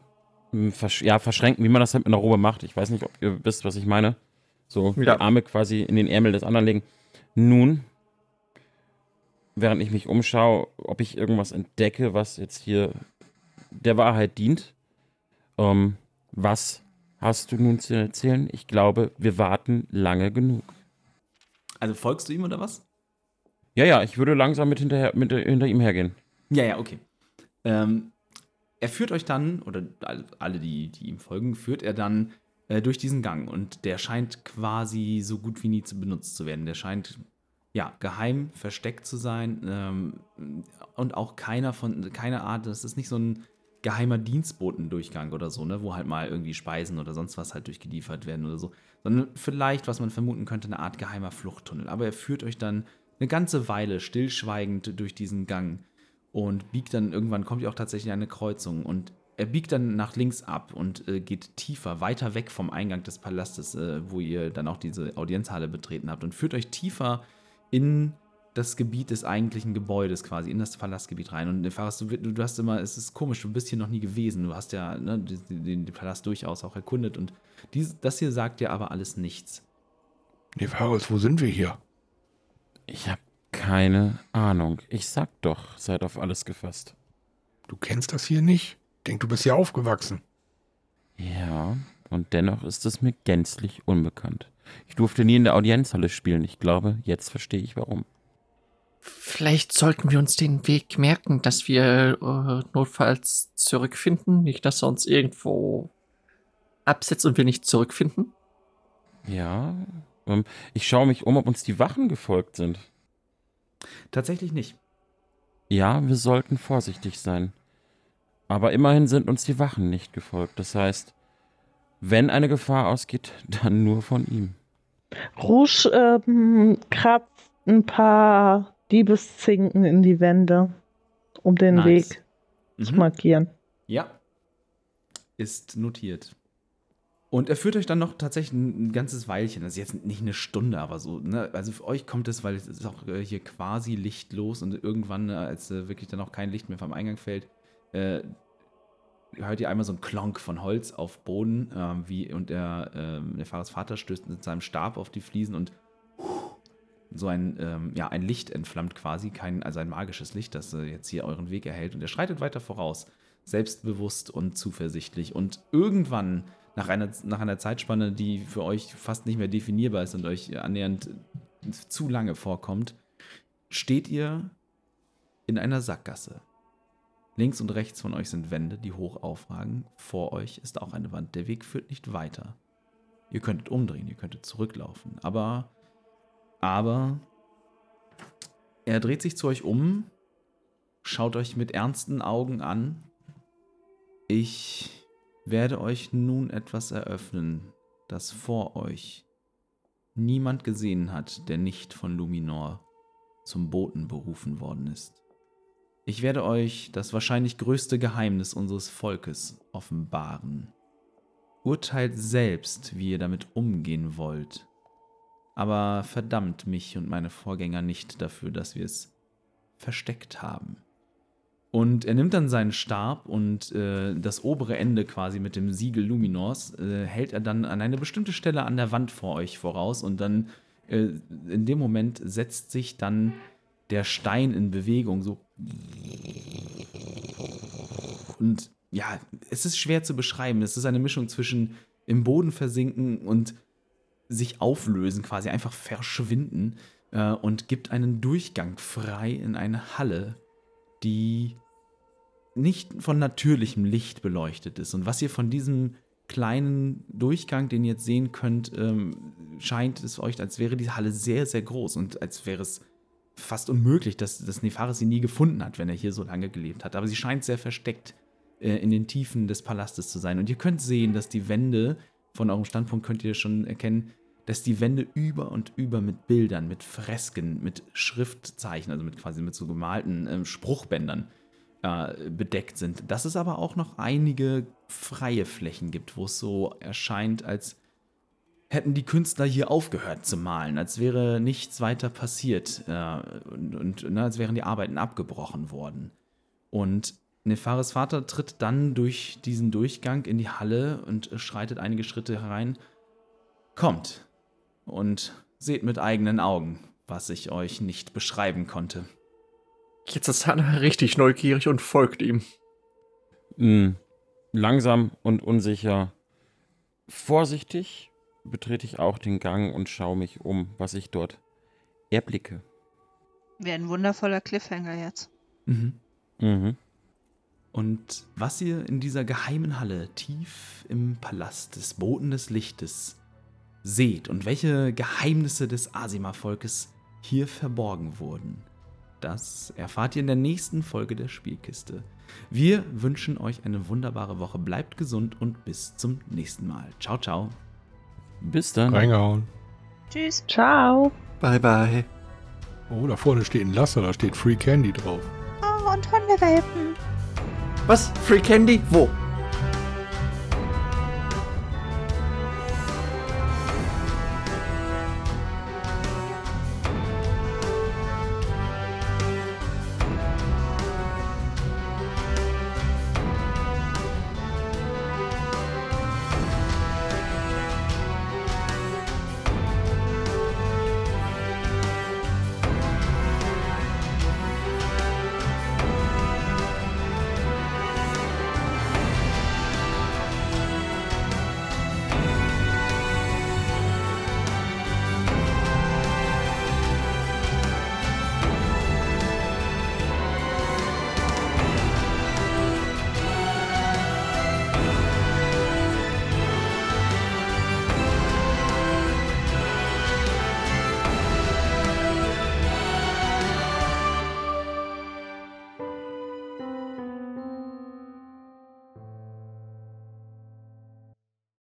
versch ja, verschränken, wie man das halt mit einer Robe macht. Ich weiß nicht, ob ihr wisst, was ich meine. So, ja. die Arme quasi in den Ärmel des anderen legen. Nun, während ich mich umschaue, ob ich irgendwas entdecke, was jetzt hier der Wahrheit dient. Ähm, was hast du nun zu erzählen? Ich glaube, wir warten lange genug. Also folgst du ihm oder was? Ja, ja, ich würde langsam mit, hinterher, mit hinter ihm hergehen. Ja, ja, okay. Ähm, er führt euch dann, oder alle, die, die ihm folgen, führt er dann äh, durch diesen Gang. Und der scheint quasi so gut wie nie zu benutzt zu werden. Der scheint, ja, geheim, versteckt zu sein. Ähm, und auch keiner von, keine Art, das ist nicht so ein geheimer Dienstbotendurchgang oder so, ne, wo halt mal irgendwie Speisen oder sonst was halt durchgeliefert werden oder so, sondern vielleicht, was man vermuten könnte, eine Art geheimer Fluchttunnel. Aber er führt euch dann eine ganze Weile stillschweigend durch diesen Gang und biegt dann irgendwann, kommt ihr auch tatsächlich an eine Kreuzung und er biegt dann nach links ab und äh, geht tiefer, weiter weg vom Eingang des Palastes, äh, wo ihr dann auch diese Audienzhalle betreten habt und führt euch tiefer in das Gebiet des eigentlichen Gebäudes quasi, in das Palastgebiet rein. Und Faras, du, du hast immer, es ist komisch, du bist hier noch nie gewesen. Du hast ja ne, den, den, den Palast durchaus auch erkundet und dies, das hier sagt dir aber alles nichts. Nefaris, wo sind wir hier? Ich habe keine Ahnung. Ich sag doch, seid auf alles gefasst. Du kennst das hier nicht? Denk, du bist hier aufgewachsen. Ja, und dennoch ist es mir gänzlich unbekannt. Ich durfte nie in der Audienzhalle spielen. Ich glaube, jetzt verstehe ich warum. Vielleicht sollten wir uns den Weg merken, dass wir äh, notfalls zurückfinden. Nicht, dass er uns irgendwo absetzt und wir nicht zurückfinden. Ja, ähm, ich schaue mich um, ob uns die Wachen gefolgt sind. Tatsächlich nicht. Ja, wir sollten vorsichtig sein. Aber immerhin sind uns die Wachen nicht gefolgt. Das heißt, wenn eine Gefahr ausgeht, dann nur von ihm. Rouge ähm, kratzt ein paar Diebeszinken in die Wände, um den Nice. Weg zu Mhm. markieren. Ja. Ist notiert. Und er führt euch dann noch tatsächlich ein, ganzes Weilchen. Also jetzt nicht eine Stunde, aber so. Ne? Also für euch kommt es, weil es ist auch äh, hier quasi lichtlos und irgendwann, äh, als äh, wirklich dann auch kein Licht mehr vom Eingang fällt, äh, hört ihr einmal so ein Klonk von Holz auf Boden, ähm, wie und der, ähm, der Fahrers Vater stößt mit seinem Stab auf die Fliesen und so ein, ähm, ja, ein Licht entflammt quasi, kein, also ein magisches Licht, das äh, jetzt hier euren Weg erhält. Und er schreitet weiter voraus, selbstbewusst und zuversichtlich. Und irgendwann, nach einer, nach einer Zeitspanne, die für euch fast nicht mehr definierbar ist und euch annähernd zu lange vorkommt, steht ihr in einer Sackgasse. Links und rechts von euch sind Wände, die hoch aufragen. Vor euch ist auch eine Wand. Der Weg führt nicht weiter. Ihr könntet umdrehen, ihr könntet zurücklaufen. Aber, aber, er dreht sich zu euch um, schaut euch mit ernsten Augen an. Ich werde euch nun etwas eröffnen, das vor euch niemand gesehen hat, der nicht von Luminor zum Boten berufen worden ist. Ich werde euch das wahrscheinlich größte Geheimnis unseres Volkes offenbaren. Urteilt selbst, wie ihr damit umgehen wollt. Aber verdammt mich und meine Vorgänger nicht dafür, dass wir es versteckt haben. Und er nimmt dann seinen Stab und äh, das obere Ende quasi mit dem Siegel Luminors äh, hält er dann an eine bestimmte Stelle an der Wand vor euch voraus und dann äh, in dem Moment setzt sich dann der Stein in Bewegung so und ja, es ist schwer zu beschreiben. Es ist eine Mischung zwischen im Boden versinken und sich auflösen, quasi einfach verschwinden äh, und gibt einen Durchgang frei in eine Halle, die nicht von natürlichem Licht beleuchtet ist. Und was ihr von diesem kleinen Durchgang, den ihr jetzt sehen könnt, ähm, scheint es euch, als wäre die Halle sehr, sehr groß und als wäre es fast unmöglich, dass, dass Nefaris sie nie gefunden hat, wenn er hier so lange gelebt hat. Aber sie scheint sehr versteckt äh, in den Tiefen des Palastes zu sein. Und ihr könnt sehen, dass die Wände, von eurem Standpunkt könnt ihr schon erkennen, dass die Wände über und über mit Bildern, mit Fresken, mit Schriftzeichen, also mit quasi mit so gemalten ähm, Spruchbändern äh, bedeckt sind. Dass es aber auch noch einige freie Flächen gibt, wo es so erscheint, als hätten die Künstler hier aufgehört zu malen, als wäre nichts weiter passiert äh, und, und ne, als wären die Arbeiten abgebrochen worden. Und Nefaris Vater tritt dann durch diesen Durchgang in die Halle und schreitet einige Schritte herein. Kommt und seht mit eigenen Augen, was ich euch nicht beschreiben konnte. Jetzt ist Hannah richtig neugierig und folgt ihm. Mm, Langsam und unsicher. Vorsichtig betrete ich auch den Gang und schaue mich um, was ich dort erblicke. Wäre ein wundervoller Cliffhanger jetzt. Mhm. Mhm. Und was ihr in dieser geheimen Halle tief im Palast des Boten des Lichtes seht und welche Geheimnisse des Asima-Volkes hier verborgen wurden, das erfahrt ihr in der nächsten Folge der Spielkiste. Wir wünschen euch eine wunderbare Woche. Bleibt gesund und bis zum nächsten Mal. Ciao, ciao. Bis dann. Reingehauen. Tschüss. Ciao. Bye, bye. Oh, da vorne steht ein Laster, da steht Free Candy drauf. Oh, und Hundewelpen. Was? Free Candy? Wo?